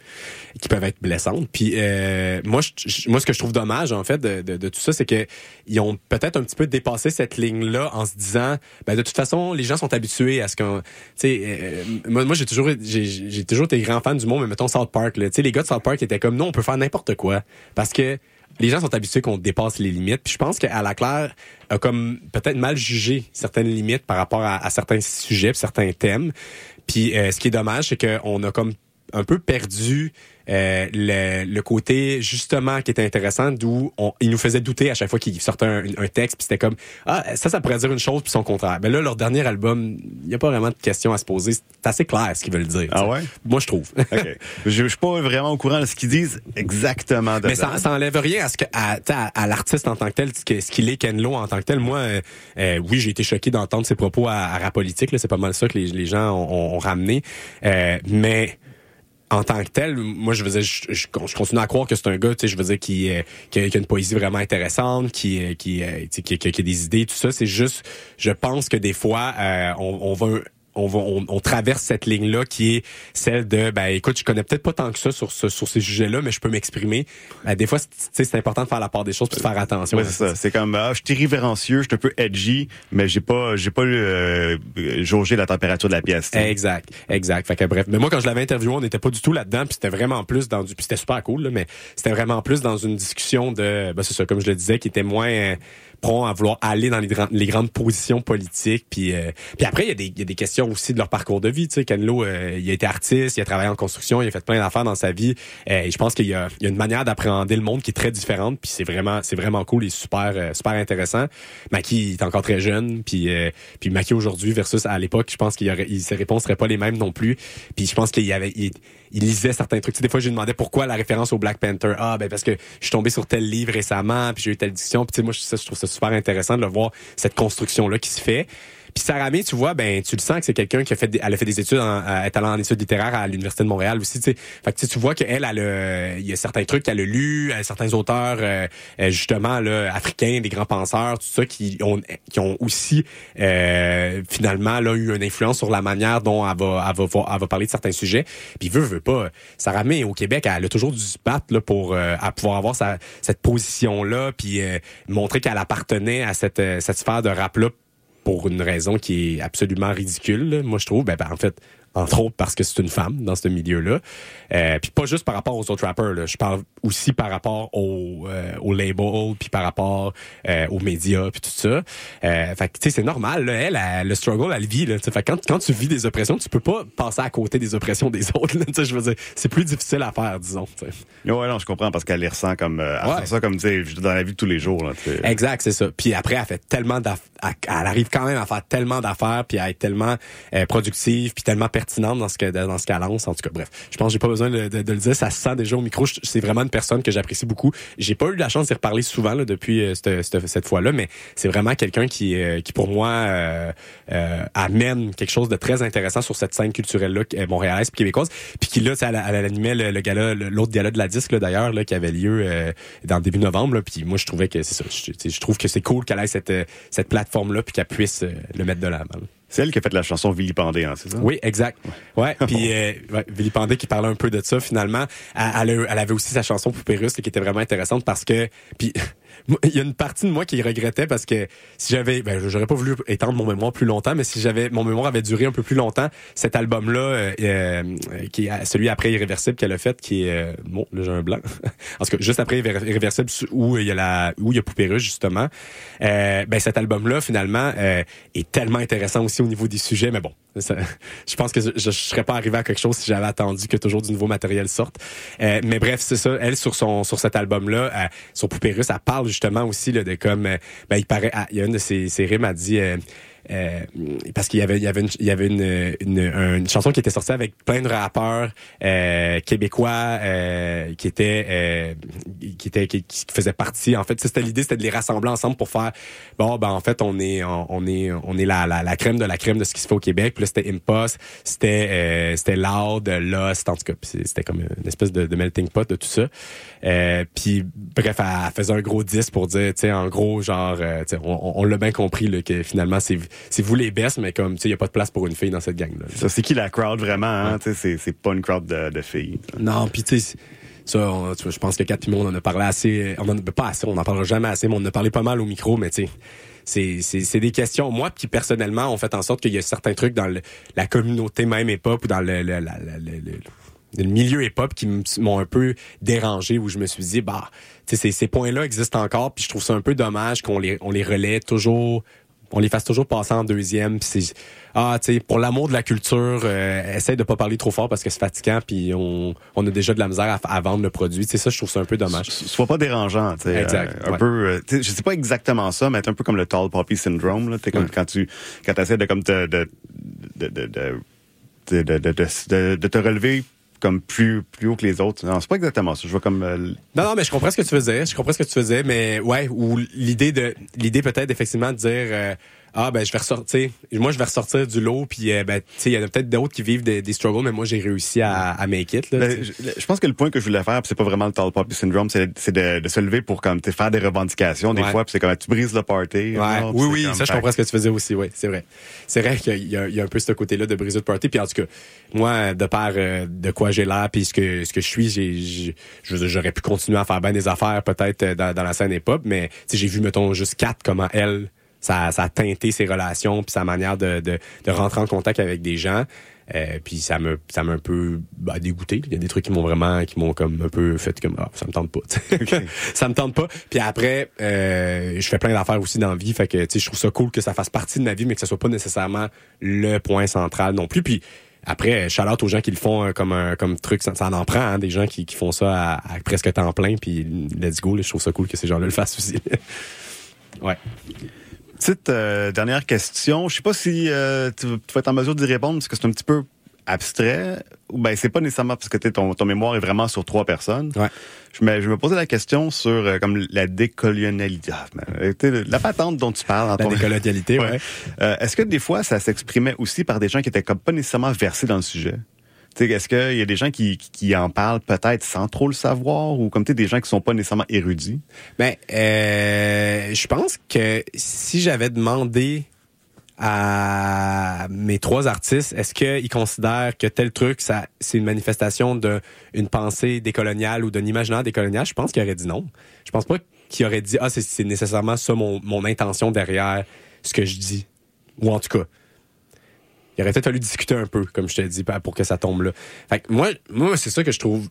S4: qui peuvent être blessantes. Puis euh, moi je, moi ce que je trouve dommage en fait de, de, de tout ça c'est que ils ont peut-être un petit peu dépassé cette ligne là en se disant ben de toute façon les gens sont habitués à ce qu'on tu sais euh, moi, j'ai toujours j'ai toujours été grand fan du monde mais mettons South Park tu sais les gars de South Park étaient comme non on peut faire n'importe quoi. Parce que les gens sont habitués qu'on dépasse les limites. Puis je pense qu'à la Claire a comme peut-être mal jugé certaines limites par rapport à, certains sujets, certains thèmes. Puis euh, ce qui est dommage, c'est qu'on a comme un peu perdu euh, le, le côté justement qui était intéressant d'où il nous faisait douter à chaque fois qu'il sortait un, un texte puis c'était comme ah ça ça pourrait dire une chose puis son contraire mais là leur dernier album il y a pas vraiment de questions à se poser c'est assez clair ce qu'ils veulent dire
S6: Ah ouais?
S4: moi je trouve
S6: OK. je, je suis pas vraiment au courant de ce qu'ils disent exactement de
S4: Mais ça, ça enlève rien à ce que à, à, à l'artiste en tant que tel, ce qu'il est Ken Lo en tant que tel. Moi, euh, euh, oui, j'ai été choqué d'entendre ses propos à, à rap politique. là. C'est pas mal ça que les, les gens ont, ont- ont ramené. Euh, mais en tant que tel, moi je veux dire, je, je, je continue à croire que c'est un gars, tu sais, je veux dire, qui, euh, qui, a, une poésie vraiment intéressante, qui, euh, qui, euh, qui- qui a des idées, tout ça. C'est juste, je pense que des fois, euh, on, on va on, va, on, on traverse cette ligne-là qui est celle de, ben écoute, je connais peut-être pas tant que ça sur, ce, sur ces sujets-là, mais je peux m'exprimer. Ben, des fois, c'est- tu sais, c'est important de faire la part des choses puis de faire attention.
S6: Ouais, c'est ça. C'est comme, ah, je suis irrévérencieux, je suis un peu edgy, mais j'ai pas, j'ai pas euh, jaugé la température de la pièce.
S4: Exact, exact. Fait que bref, mais moi quand je l'avais interviewé, on n'était pas du tout là-dedans, puis c'était vraiment plus dans du, puis c'était super cool, là, mais c'était vraiment plus dans une discussion de, ben c'est ça, comme je le disais, qui était moins prompt à vouloir aller dans les, les grandes positions politiques, puis euh, puis après il y a des il y a des questions aussi de leur parcours de vie, tu sais, Ken Lo, euh, il a été artiste, il a travaillé en construction, il a fait plein d'affaires dans sa vie, euh, et je pense qu'il y y a une manière d'appréhender le monde qui est très différente, puis c'est vraiment c'est vraiment cool et super euh, super intéressant. Maki est encore très jeune, puis euh, puis Maki aujourd'hui versus à l'époque, je pense qu'il ses réponses seraient pas les mêmes non plus. Puis je pense qu'il y avait il, il lisait certains trucs. Tu sais, des fois, je lui demandais pourquoi la référence au Black Panther. Ah, ben parce que je suis tombé sur tel livre récemment, puis j'ai eu telle discussion. Puis tu sais, moi, je, je trouve ça super intéressant de le voir cette construction là qui se fait. Puis Sarah May, tu vois, ben tu le sens que c'est quelqu'un qui a fait, des- elle a fait des études, en, elle est allée en études littéraires à l'université de Montréal aussi. Tu sais, fait que tu vois qu'elle, elle, il y a certains trucs qu'elle a lus, euh, certains auteurs euh, euh, justement africains, des grands penseurs, tout ça qui ont qui ont aussi euh, finalement eu une influence sur la manière dont elle va, elle parler de certains sujets. Puis veut veut pas, Sarah May au Québec, elle a toujours dû se battre pour euh, pouvoir avoir cette position là, puis euh, montrer qu'elle appartenait à cette euh, cette sphère de rap là pour une raison qui est absolument ridicule. Moi, je trouve, ben, ben, en fait, entre autres parce que c'est une femme dans ce milieu-là. Euh, puis pas juste par rapport aux autres rappers. Là. Je parle aussi par rapport au, euh, au label, puis par rapport euh, aux médias, puis tout ça. Euh, fait que, tu sais, c'est normal. Là. Elle, elle, le struggle, elle le vit. Là. Fait que quand, quand tu vis des oppressions, tu peux pas passer à côté des oppressions des autres. Je veux dire, c'est plus difficile à faire, disons. tu sais.
S6: Ouais, non, je comprends parce qu'elle les ressent comme, euh, elle
S4: Ouais.
S6: ça comme, tu sais, dans la vie de tous les jours, là.
S4: Exact, c'est ça. Puis après, elle fait tellement d'affaires, elle arrive quand même à faire tellement d'affaires, puis à être tellement euh, productive, puis tellement dans ce qu'elle lance. En tout cas, bref, je pense que j'ai pas besoin de, le dire. Ça se sent déjà au micro. C'est vraiment une personne que j'apprécie beaucoup. J'ai pas eu la chance d'y reparler souvent depuis euh, cette, cette, cette fois-là, mais c'est vraiment quelqu'un qui euh, qui pour moi euh, amène quelque chose de très intéressant sur cette scène culturelle là, montréalaise puis québécoise, puis qui là, elle, elle animait le, le l'autre gala de la disque d'ailleurs qui avait lieu dans le début novembre. Puis moi, je trouvais que c'est ça. Je, trouve que c'est cool qu'elle ait cette cette plateforme là, puis qu'elle puisse le mettre de l'avant.
S6: C'est elle qui a fait la chanson Vilipendée, hein, c'est ça?
S4: Oui, exact. Ouais, puis euh, ouais, qui parlait un peu de ça finalement. Elle, elle avait aussi sa chanson Poupée russe qui était vraiment intéressante parce que puis il y a une partie de moi qui regrettait parce que si j'avais ben j'aurais pas voulu étendre mon mémoire plus longtemps mais si j'avais mon mémoire avait duré un peu plus longtemps, cet album là qui est celui après Irréversible qu'elle a fait qui est euh, bon, là j'ai un blanc. en tout juste après Irré- Irréversible où il y a la où il y a Poupée russe justement. Euh, ben cet album là finalement euh, est tellement intéressant aussi au niveau des sujets mais bon, je pense que je, je serais pas arrivé à quelque chose si j'avais attendu que toujours du nouveau matériel sorte. Euh, mais bref, c'est ça. Elle sur son sur cet album-là, euh, sur Poupée Russe, elle parle justement aussi de comme euh, ben il paraît, ah, il y a une de ses, ses rimes a dit. euh, euh, parce qu'il y avait une, il une, chanson qui était sortie avec plein de rappeurs québécois qui étaient qui étaient qui, qui faisaient partie en fait. C'était l'idée c'était de les rassembler ensemble pour faire bon ben en fait on est on, on est on est la, la, la crème de la crème de ce qui se fait au Québec. Puis là c'était Impost c'était euh, c'était Loud Lost en tout cas. C'était comme une espèce de, de melting pot de tout ça. Euh, puis bref elle, elle faisait un gros 10 pour dire tu sais en gros genre euh, on, l'a bien compris là, que finalement c'est c'est vous les best mais comme tu sais il y a pas de place pour une fille dans cette gang là
S6: Ça, c'est qui la crowd vraiment, hein? Tu sais, c'est, c'est pas une crowd de, de filles.
S4: non, puis tu sais, ça, on- tu vois, je pense que Kat moi, on en a parlé assez, on en a pas assez, on en parlera jamais assez, mais on en a parlé pas mal au micro, mais tu sais, c'est, des questions, moi, qui personnellement, ont fait en sorte qu'il y a certains trucs dans le- la communauté même hip-hop ou dans le, le, le- le- milieu hip-hop qui m'ont un peu dérangé, où je me suis dit, bah, ces, ces points-là existent encore, puis je trouve ça un peu dommage qu'on les, on les relaie toujours on les fasse toujours passer en deuxième. ah, tu sais, pour l'amour de la culture, euh, essaye de pas parler trop fort parce que c'est fatigant, puis on, on a déjà de la misère à, vendre le produit. C'est ça, je trouve ça un peu dommage.
S6: Sois pas dérangeant, tu sais.
S4: Exact.
S6: Euh, un peu, euh, je sais pas exactement ça, mais c'est un peu comme le tall poppy syndrome. Là, comme, quand tu quand essaies de comme te, de, te relever comme plus, plus haut que les autres. Non, c'est pas exactement ça. Je vois comme, euh,
S4: non non mais je comprends ce que tu faisais je comprends ce que tu faisais mais ouais ou l'idée de l'idée peut-être effectivement de dire euh, ah ben je vais ressortir moi je vais ressortir du lot puis euh, ben tu sais il y en a peut-être d'autres qui vivent des, des struggles mais moi j'ai réussi à, à make it là,
S2: Ben, je, je pense que le point que je voulais faire, c'est pas vraiment le tall poppy syndrome, c'est c'est de, de se lever pour comme faire des revendications des
S4: Ouais.
S2: fois, puis c'est comme tu brises le party.
S4: Ouais.
S2: genre,
S4: Oui, oui,
S2: comme-
S4: ça, je comprends ce que tu faisais aussi, oui, c'est vrai. C'est vrai qu'il y, a- il y a un peu ce côté-là de briser de party. Puis en tout cas, moi, de par euh, de quoi j'ai l'air puis ce que ce que je suis, j'aurais pu continuer à faire bien des affaires peut-être euh, dans, dans la scène hip-hop, mais tu sais, j'ai vu, mettons, juste Kat, comment elle, ça, ça a teinté ses relations puis sa manière de, de, de rentrer en contact avec des gens. Euh, puis ça me ça m'a un peu bah, dégoûté. Il y a des trucs qui m'ont vraiment qui m'ont comme un peu fait comme ah ça me tente pas. ça me tente pas. Puis après euh, je fais plein d'affaires aussi dans la vie, fait que tu sais je trouve ça cool que ça fasse partie de ma vie mais que ça soit pas nécessairement le point central non plus. Puis après out aux gens qui le font euh, comme un comme truc ça, ça en prend hein, des gens qui, qui font ça à, à presque temps plein puis let's go, là, je trouve ça cool que ces gens-là le fassent aussi. ouais.
S2: Petite euh, dernière question. Je sais pas si euh, tu, tu vas être en mesure d'y répondre parce que c'est un petit peu abstrait. Ou ben c'est pas nécessairement parce que ton, ton mémoire est vraiment sur trois personnes.
S4: Ouais.
S2: Je me, je me posais la question sur euh, comme la décolonialité. Ah, ben, euh, la patente dont tu parles. dans
S4: La décolonialité, ouais.
S2: Ouais. Euh, Est-ce que des fois ça s'exprimait aussi par des gens qui étaient comme pas nécessairement versés dans le sujet? Est-ce qu'il y a des gens qui, qui, en parlent peut-être sans trop le savoir ou comme tu des gens qui sont pas nécessairement érudits?
S4: Ben, euh, je pense que si j'avais demandé à mes trois artistes, est-ce qu'ils considèrent que tel truc, ça, c'est une manifestation d'une pensée décoloniale ou d'un imaginaire décolonial, je pense qu'ils auraient dit non. Je pense pas qu'ils auraient dit, ah, c'est nécessairement ça mon, mon intention derrière ce que je dis. Ou en tout cas. Il aurait peut-être fallu discuter un peu, comme je te dis, pour que ça tombe là. Moi, moi, c'est ça que je trouve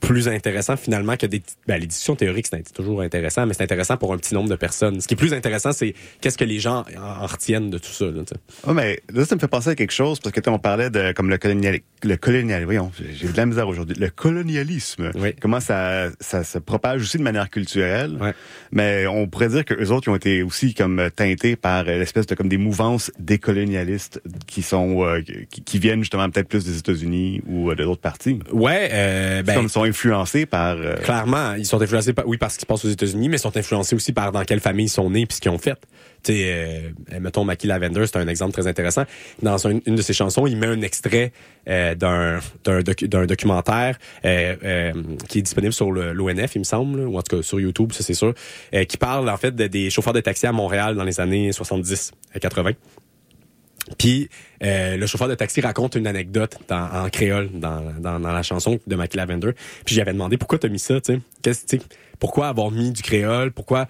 S4: plus intéressant finalement que des ben, les discussions théoriques c'est toujours intéressant mais c'est intéressant pour un petit nombre de personnes ce qui est plus intéressant c'est qu'est-ce que les gens en, en retiennent de tout ça là,
S2: mais là, ça me fait penser à quelque chose, parce que on parlait de comme le colonial, le colonial, voyons, j'ai de la misère aujourd'hui. Le colonialisme.
S4: Oui.
S2: Comment ça, ça se propage aussi de manière culturelle.
S4: Ouais.
S2: Mais on pourrait dire que eux autres, ils ont été aussi comme teintés par l'espèce de comme des mouvances décolonialistes qui sont, euh, qui, qui viennent justement peut-être plus des États-Unis ou euh, de d'autres parties.
S4: ouais euh, ben,
S2: comme sont influencés par. euh,
S4: Clairement, ils sont influencés par, oui, par ce qui se passe aux États-Unis, mais ils sont influencés aussi par dans quelle famille ils sont nés puis ce qu'ils ont fait. Tu sais, euh, mettons, Mackie Lavender, c'est un exemple très intéressant. Dans un- une de ses chansons, il met un extrait euh, d'un d'un docu- d'un documentaire euh, euh, qui est disponible sur l'ONF, il me semble, ou en tout cas sur YouTube, ça c'est sûr, euh, qui parle en fait de- des chauffeurs de taxi à Montréal dans les années 70 à 80. Puis euh, le chauffeur de taxi raconte une anecdote dans- en créole dans, dans, la chanson de Mackie Lavender. Puis j'avais demandé pourquoi t'as mis ça, tu sais? Pourquoi avoir mis du créole? Pourquoi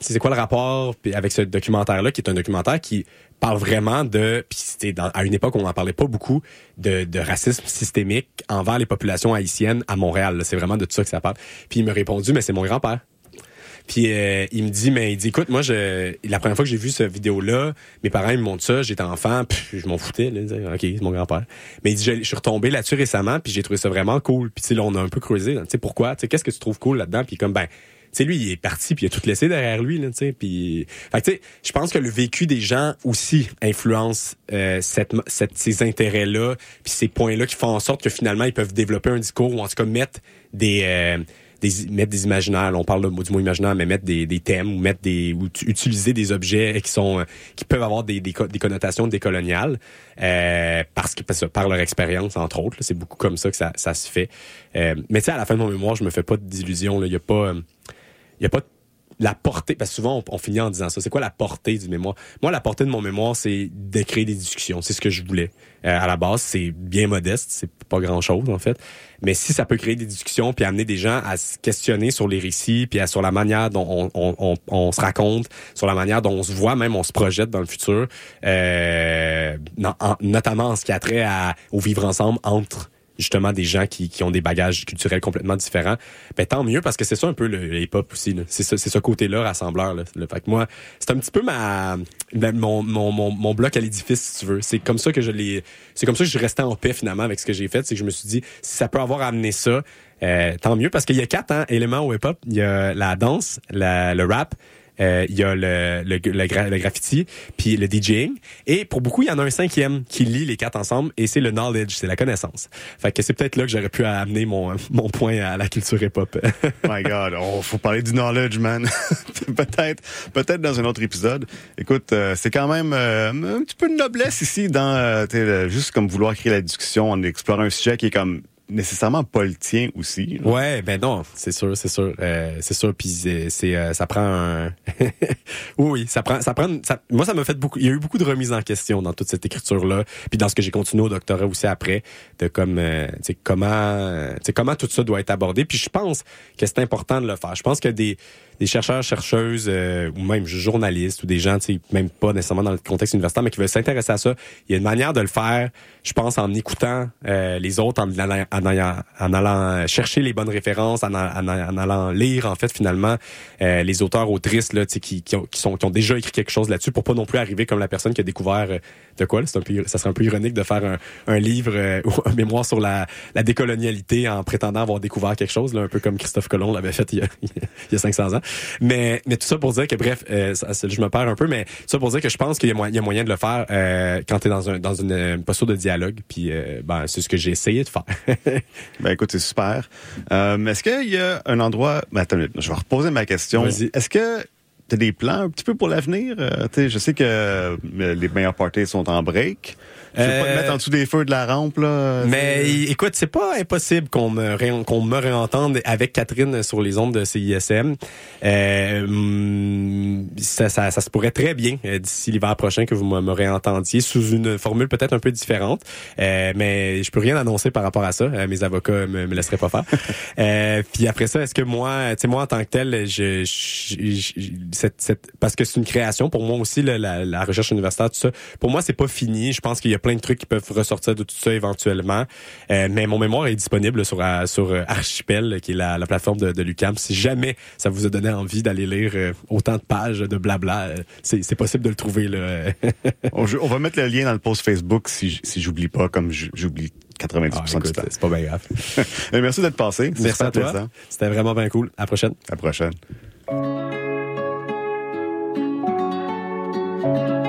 S4: C'est quoi le rapport avec ce documentaire-là qui est un documentaire qui parle vraiment de puis c'était à une époque où on n'en parlait pas beaucoup de, de racisme systémique envers les populations haïtiennes à Montréal. C'est vraiment de ça que ça parle. Puis il m'a répondu mais c'est mon grand-père. Puis euh, il me dit, mais il dit, écoute, moi, je, la première fois que j'ai vu cette vidéo-là, mes parents ils me montrent ça, j'étais enfant, puis je m'en foutais, là, disaient, ok, c'est mon grand-père. Mais il dit, je, suis retombé là-dessus récemment, puis j'ai trouvé ça vraiment cool. Puis là, on a un peu creusé, tu sais, pourquoi, tu sais, qu'est-ce que tu trouves cool là-dedans, puis comme ben. Tu sais, lui, il est parti, puis il a tout laissé derrière lui, là, tu sais, puis... Fait que, tu sais, je pense que le vécu des gens aussi influence euh, ces intérêts-là, puis ces points-là qui font en sorte que finalement, ils peuvent développer un discours, ou en tout cas mettre des... euh, des, mettre des imaginaires, on parle de- du mot imaginaire, mais mettre des, des thèmes ou mettre des ou utiliser des objets qui sont euh, qui peuvent avoir des, des, des connotations décoloniales euh, parce que parce par leur expérience entre autres, c'est beaucoup comme ça que ça, ça se fait. Euh, mais tu sais à la fin de mon mémoire, je me fais pas d'illusions, il y a pas euh, il y a pas la portée, parce souvent on, finit en disant ça. C'est quoi la portée du mémoire? Moi, la portée de mon mémoire, c'est de créer des discussions. C'est ce que je voulais. Euh, à la base, c'est bien modeste, c'est pas grand chose en fait. Mais si ça peut créer des discussions puis amener des gens à se questionner sur les récits puis à, sur la manière dont on, se raconte, sur la manière dont on se voit, même on se projette dans le futur, euh, notamment en ce qui a trait à, au vivre ensemble entre justement des gens qui, qui ont des bagages culturels complètement différents, ben tant mieux parce que c'est ça un peu le, le hip-hop aussi. C'est ce côté-là rassembleur. Le fait que moi, c'est un petit peu ma mon, mon, mon, bloc à l'édifice, si tu veux. C'est comme ça que je l'ai. C'est comme ça que je resté en paix finalement avec ce que j'ai fait. C'est que je me suis dit, si ça peut avoir amené ça, euh, tant mieux parce qu'il y a quatre hein, éléments au hip-hop. Il y a la danse, le rap, il y a le, le, le, gra- le graffiti, puis le DJing. Et pour beaucoup, il y en a un cinquième qui lie les quatre ensemble, et c'est le knowledge, c'est la connaissance. Fait que c'est peut-être là que j'aurais pu amener mon, mon point à la culture hip-hop.
S6: My God, oh, faut parler du knowledge, man. peut-être, peut-être dans un autre épisode. Écoute, euh, c'est quand même euh, un petit peu de noblesse ici dans euh, juste comme vouloir créer la discussion en explorant un sujet qui est comme nécessairement pas le tien aussi. là.
S4: Ouais, ben non, c'est sûr, c'est sûr, euh, c'est sûr. Puis c'est, euh, ça prend un. oui, oui, ça prend, ça prend. ça- Moi, ça m'a fait beaucoup. Il y a eu beaucoup de remises en question dans toute cette écriture là, puis dans ce que j'ai continué au doctorat aussi après, de comme, euh, tu sais, comment, tu sais, comment tout ça doit être abordé. Puis je pense que c'est important de le faire. Je pense que des des chercheurs, chercheuses, euh, ou même journalistes, ou des gens, même pas nécessairement dans le contexte universitaire, mais qui veulent s'intéresser à ça. Il y a une manière de le faire, je pense, en écoutant euh, les autres, en allant, en, allant, en allant chercher les bonnes références, en, en- en allant lire, en fait, finalement, euh, les auteurs, autrices, là, qui, qui, ont, qui, sont, qui ont déjà écrit quelque chose là-dessus, pour pas non plus arriver comme la personne qui a découvert euh, de quoi. là, C'est un peu, ça serait un peu ironique de faire un, un livre euh, ou un mémoire sur la, la décolonialité en prétendant avoir découvert quelque chose, là, un peu comme Christophe Colomb l'avait fait il y, a, il y a 500 ans. Mais, mais tout ça pour dire que, bref, euh, ça- je me perds un peu, mais tout ça pour dire que je pense qu'il y, a moyen- il y a moyen de le faire euh, quand tu es dans, un, dans une, posture de dialogue. Puis, ben, c'est ce que j'ai essayé de faire.
S6: Ben écoute, c'est super. Est-ce qu'il y a un endroit... Ben, attends je vais reposer ma question. Est-ce que tu as des plans un petit peu pour l'avenir? Euh, tu je sais que euh, les meilleurs parties sont en break. Je veux pas te
S4: Euh,
S6: mettre en dessous des feux de la rampe, là.
S4: Mais
S6: tu
S4: écoute, c'est pas impossible qu'on me, ré- qu'on me réentende avec Catherine sur les ondes de CISM. Euh, hum, ça, ça, ça se pourrait très bien euh, d'ici l'hiver prochain que vous me, réentendiez sous une formule peut-être un peu différente. Euh, mais je peux rien annoncer par rapport à ça. Euh, mes avocats me, me laisseraient pas faire. euh, puis après ça, est-ce que moi, tu sais, moi en tant que tel, je, je- je- cette, cette, parce que c'est une création pour moi aussi, la, la recherche universitaire, tout ça. Pour moi, c'est pas fini. Je pense qu'il y a plein de trucs qui peuvent ressortir de tout ça éventuellement. Euh, mais mon mémoire est disponible sur euh, sur euh, Archipel, qui est la, la plateforme de, de l'UCAM. Si jamais ça vous a donné envie d'aller lire autant de pages de blabla, c'est possible de le trouver là.
S6: on, on va mettre le lien dans le post Facebook si, j'oublie pas, comme j'oublie 90%
S4: Ah,
S6: du
S4: écoute,
S6: temps.
S4: c'est pas bien grave.
S6: Merci d'être passé.
S4: Merci à toi. C'était vraiment bien cool. À la prochaine.
S6: À la prochaine.
S7: Parti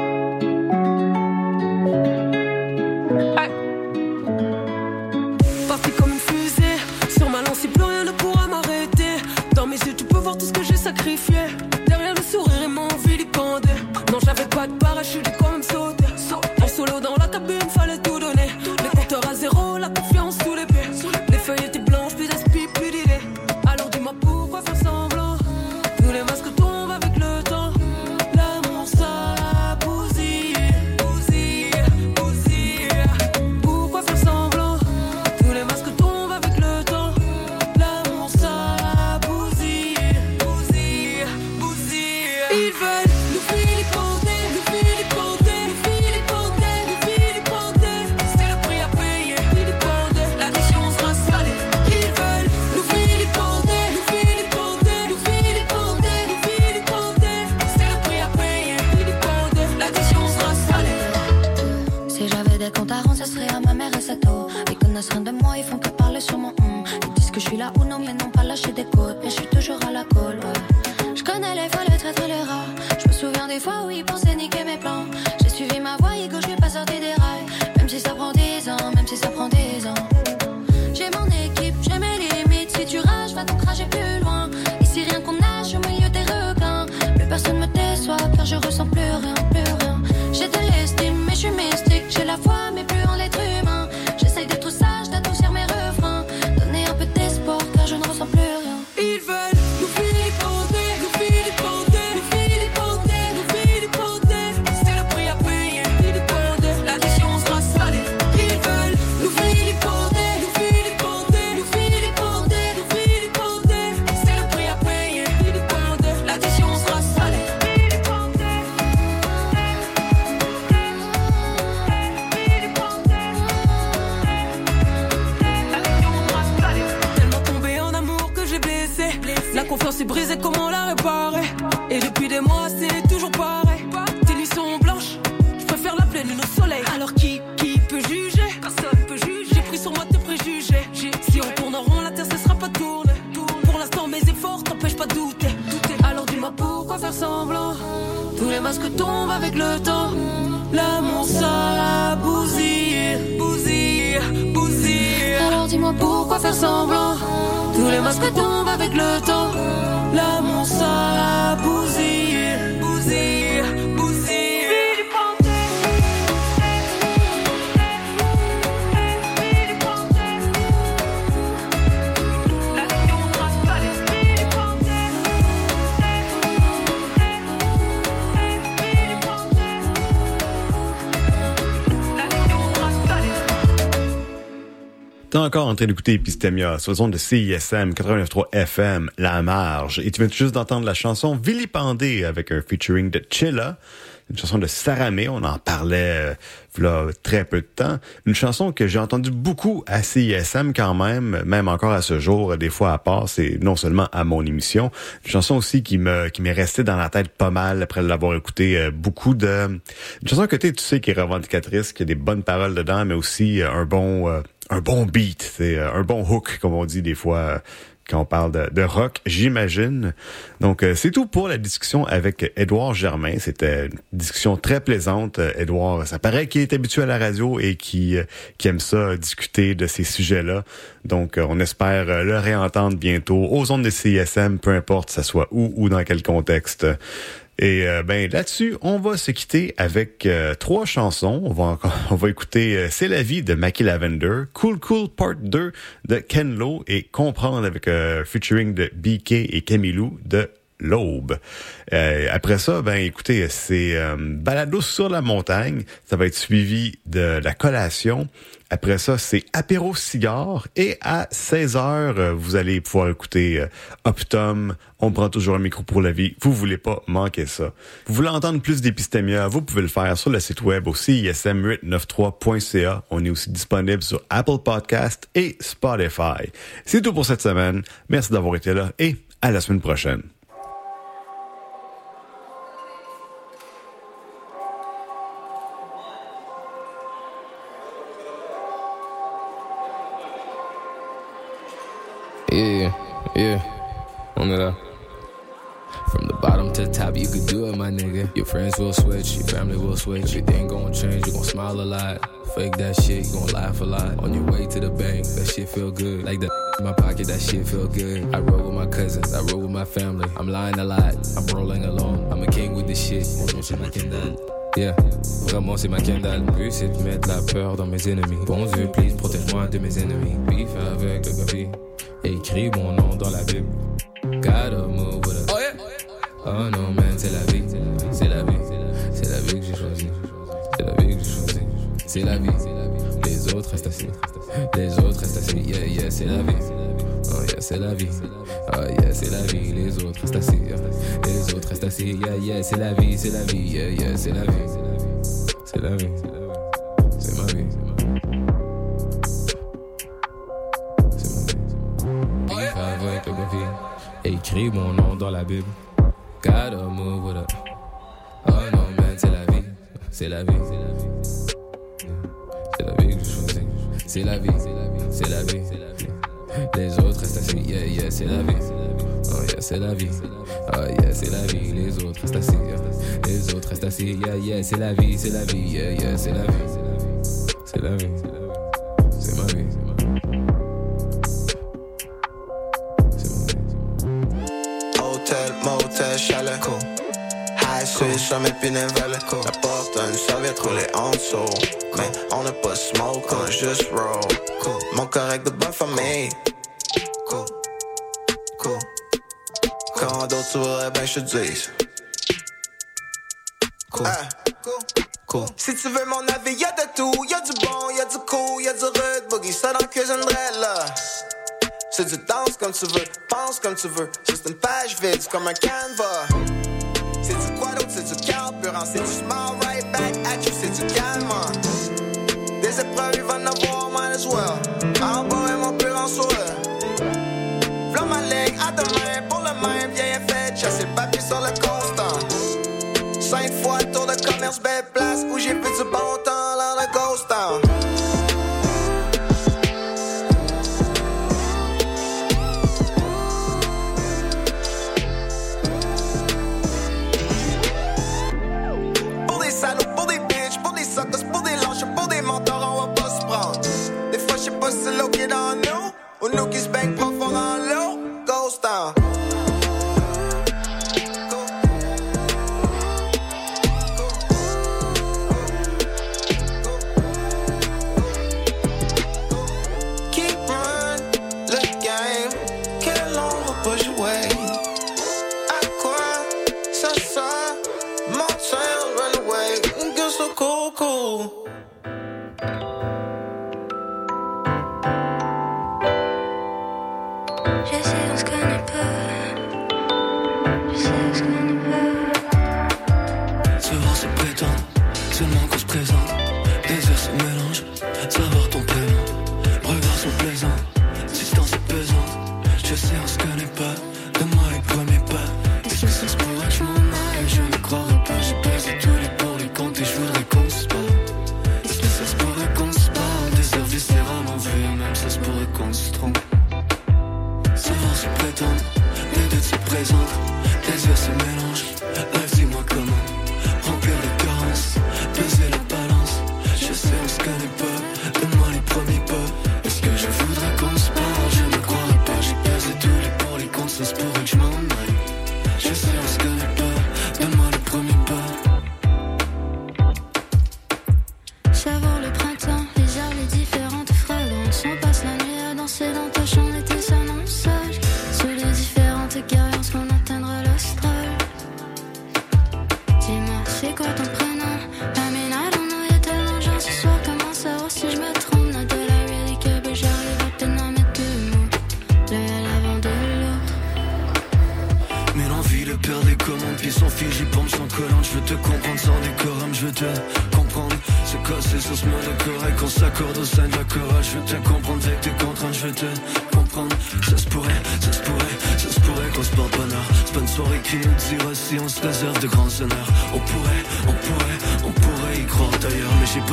S2: encore en train d'écouter Epistemia sur de CISM 89.3 FM, La Marge. Et tu viens juste d'entendre la chanson Vilipendé avec un featuring de Chilla. Une chanson de Saramé, on en parlait euh, là très peu de temps. Une chanson que j'ai entendue beaucoup à CISM quand même, même encore à ce jour, des fois à part, c'est non seulement à mon émission. Une chanson aussi qui me qui m'est restée dans la tête pas mal après l'avoir écouté euh, beaucoup de... Une chanson que tu sais qui est revendicatrice, qui a des bonnes paroles dedans, mais aussi euh, un bon... euh, un bon beat, c'est euh, un bon hook, comme on dit des fois euh, quand on parle de, rock, j'imagine. Donc, euh, c'est tout pour la discussion avec Édouard Germain. C'était une discussion très plaisante. Édouard, ça paraît qu'il est habitué à la radio et qui, aime ça, discuter de ces sujets-là. Donc, on espère le réentendre bientôt aux ondes de CISM, peu importe ça soit où ou dans quel contexte. Et euh, ben là-dessus, on va se quitter avec euh, trois chansons. On va on va écouter euh, C'est la vie de Mackie Lavender, Cool Cool Part 2 de Ken Lo et Comprendre avec euh, featuring de BK et Camilou de L'Aube. Après ça, ben écoutez, c'est euh, Balado sur la montagne. Ça va être suivi de la collation. Après ça, c'est apéro cigare. Et à 16 heures, euh, vous allez pouvoir écouter euh, Optum. On prend toujours un micro pour la vie. Vous voulez pas manquer ça. Vous voulez entendre plus d'épistémia, vous pouvez le faire sur le site web aussi, ism893.ca. On est aussi disponible sur Apple Podcast et Spotify. C'est tout pour cette semaine. Merci d'avoir été là et à la semaine prochaine.
S9: Yeah, on it up. From the bottom to the top, you could do it, my nigga. Your friends will switch, your family will switch. Everything gon' change, you gon' smile a lot. Fake that shit, you gon' laugh a lot. On your way to the bank, that shit feel good. Like the in my pocket, that shit feel good. I roll with my cousins, I roll with my family. I'm lying a lot, I'm rolling along. I'm a king with this shit. Yeah, vraiment c'est ma Kendall. Le but c'est de mettre la peur dans mes ennemis. Bon Dieu, please, protège-moi de mes ennemis. Beef avec le gavi. Écris mon nom dans la Bible. Gotta move with a. Oh yeah! Oh non, man, c'est la vie. C'est la vie. C'est la vie que j'ai choisie. C'est la vie que j'ai choisie. C'est la vie. Les autres restent assis. Les autres restent assis. Yeah, yeah, c'est la vie. Oh yeah, c'est la vie. Oh yeah, c'est la vie. Les autres restent assis. Les autres restent assis. Yeah, yeah, c'est la vie. C'est la vie. Yeah, yeah, c'est la vie. C'est la vie. Écris mon nom dans la Bible. Gotta move with a. Oh non, man, c'est la vie. C'est la vie. C'est la vie que je choisis. C'est la vie. C'est la vie. Les autres restent assis. Yeah, yeah, c'est la vie. Oh yeah, c'est la vie. Oh yeah, c'est la vie. Les autres restent assis. Les autres restent assis. Yeah, yeah, c'est la vie. C'est la vie. Yeah, yeah, c'est la vie. C'est la vie.
S10: Swiss, jamais Pinevelle. Cool. La porte, une serviette roulée en dessous. Mais on n'a pas smoke, on a juste roll. Cool. Mon correct de bonne famille. Cool. Cool. Quand d'autres voudrais ben je te dise. Cool. Cool. Si tu veux mon avis, y'a de tout. Y'a du bon, y'a du cool, y'a du rude. Boogie, ça dans cuisine dread, là. C'est du danse comme tu veux, pense comme tu veux. C'est une page vide, c'est comme un canevas. C'est du quoi d'autre, carburant. C'est du smile right back at you, c'est du calme. Des épreuves, il va en avoir, might as well. En bas et mon pire en soi. V'là ma ligne, à demain, pour le même, bien fait. Chasser le papier sur le constant. Cinq fois tour de commerce, belle place où j'ai vu du bon temps dans le ghost town. When Lucas Bank pop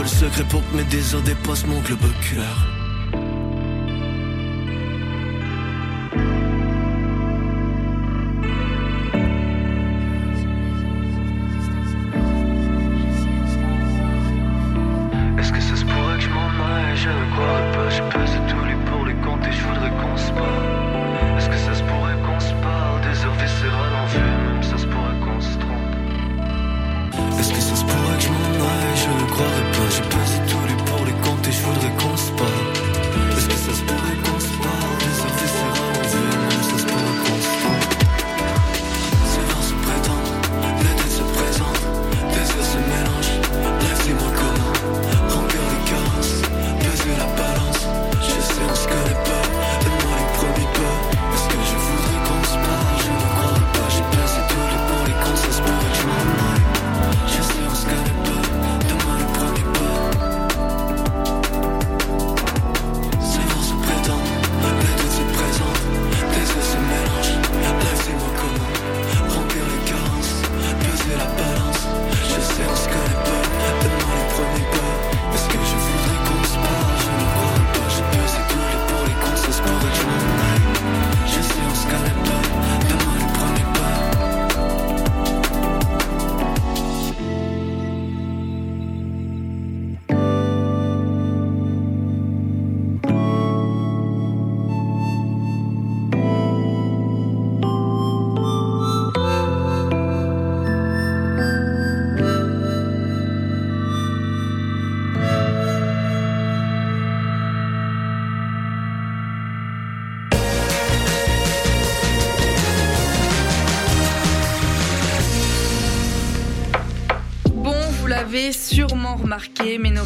S10: le
S11: secret pour que mes désordres dépassent mon globe
S12: cœur.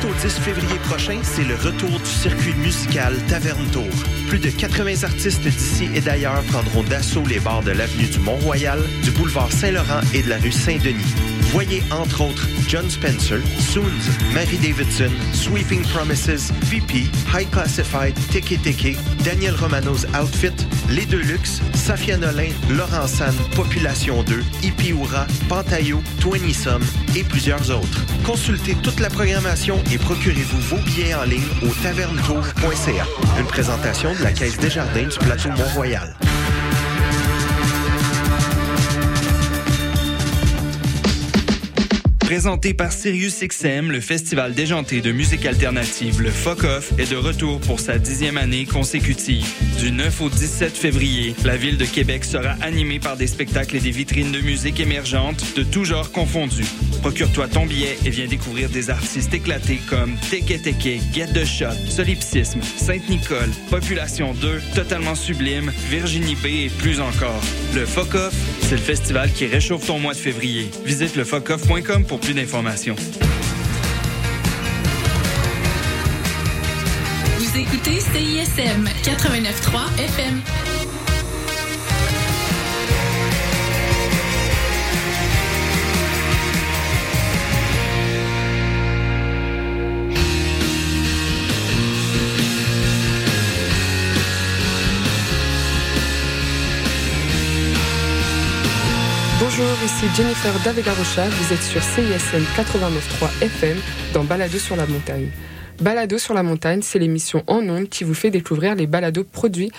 S13: 8 au 10 février prochain, c'est le retour du circuit musical Taverne Tour. Plus de 80 artistes d'ici et d'ailleurs prendront d'assaut les bars de l'avenue du Mont-Royal, du boulevard Saint-Laurent et de la rue Saint-Denis. Voyez entre autres John Spencer, Soons, Mary Davidson, Sweeping Promises, VP, High Classified, Tiki Tiki, Daniel Romano's Outfit, Les Deluxe, Safia Nolin, Laurent San, Population 2, Ipiura, Pantayo, Twenty et plusieurs autres. Consultez toute la programmation et procurez-vous vos billets en ligne au tavernetour.ca. Une présentation de la Caisse Desjardins du plateau Mont-Royal.
S14: Présenté par SiriusXM, le festival déjanté de musique alternative, le Fuck Off, est de retour pour sa dixième année consécutive. Du 9 au 17 février, la ville de Québec sera animée par des spectacles et des vitrines de musique émergentes de tous genres confondus. Procure-toi ton billet et viens découvrir des artistes éclatés comme Teke Teke, Get the Shot, Solipsisme, Sainte-Nicole, Population 2, Totalement Sublime, Virginie B et plus encore. Le Fuck c'est le festival qui réchauffe ton mois de février. Visite le fuckoff.com pour plus d'informations.
S1: Vous écoutez CISM 89.3 FM.
S15: Bonjour, ici Jennifer Davegarocha, vous êtes sur CISM 89.3 FM dans Balado sur la montagne. Balado sur la montagne, c'est l'émission en ondes qui vous fait découvrir les balados produits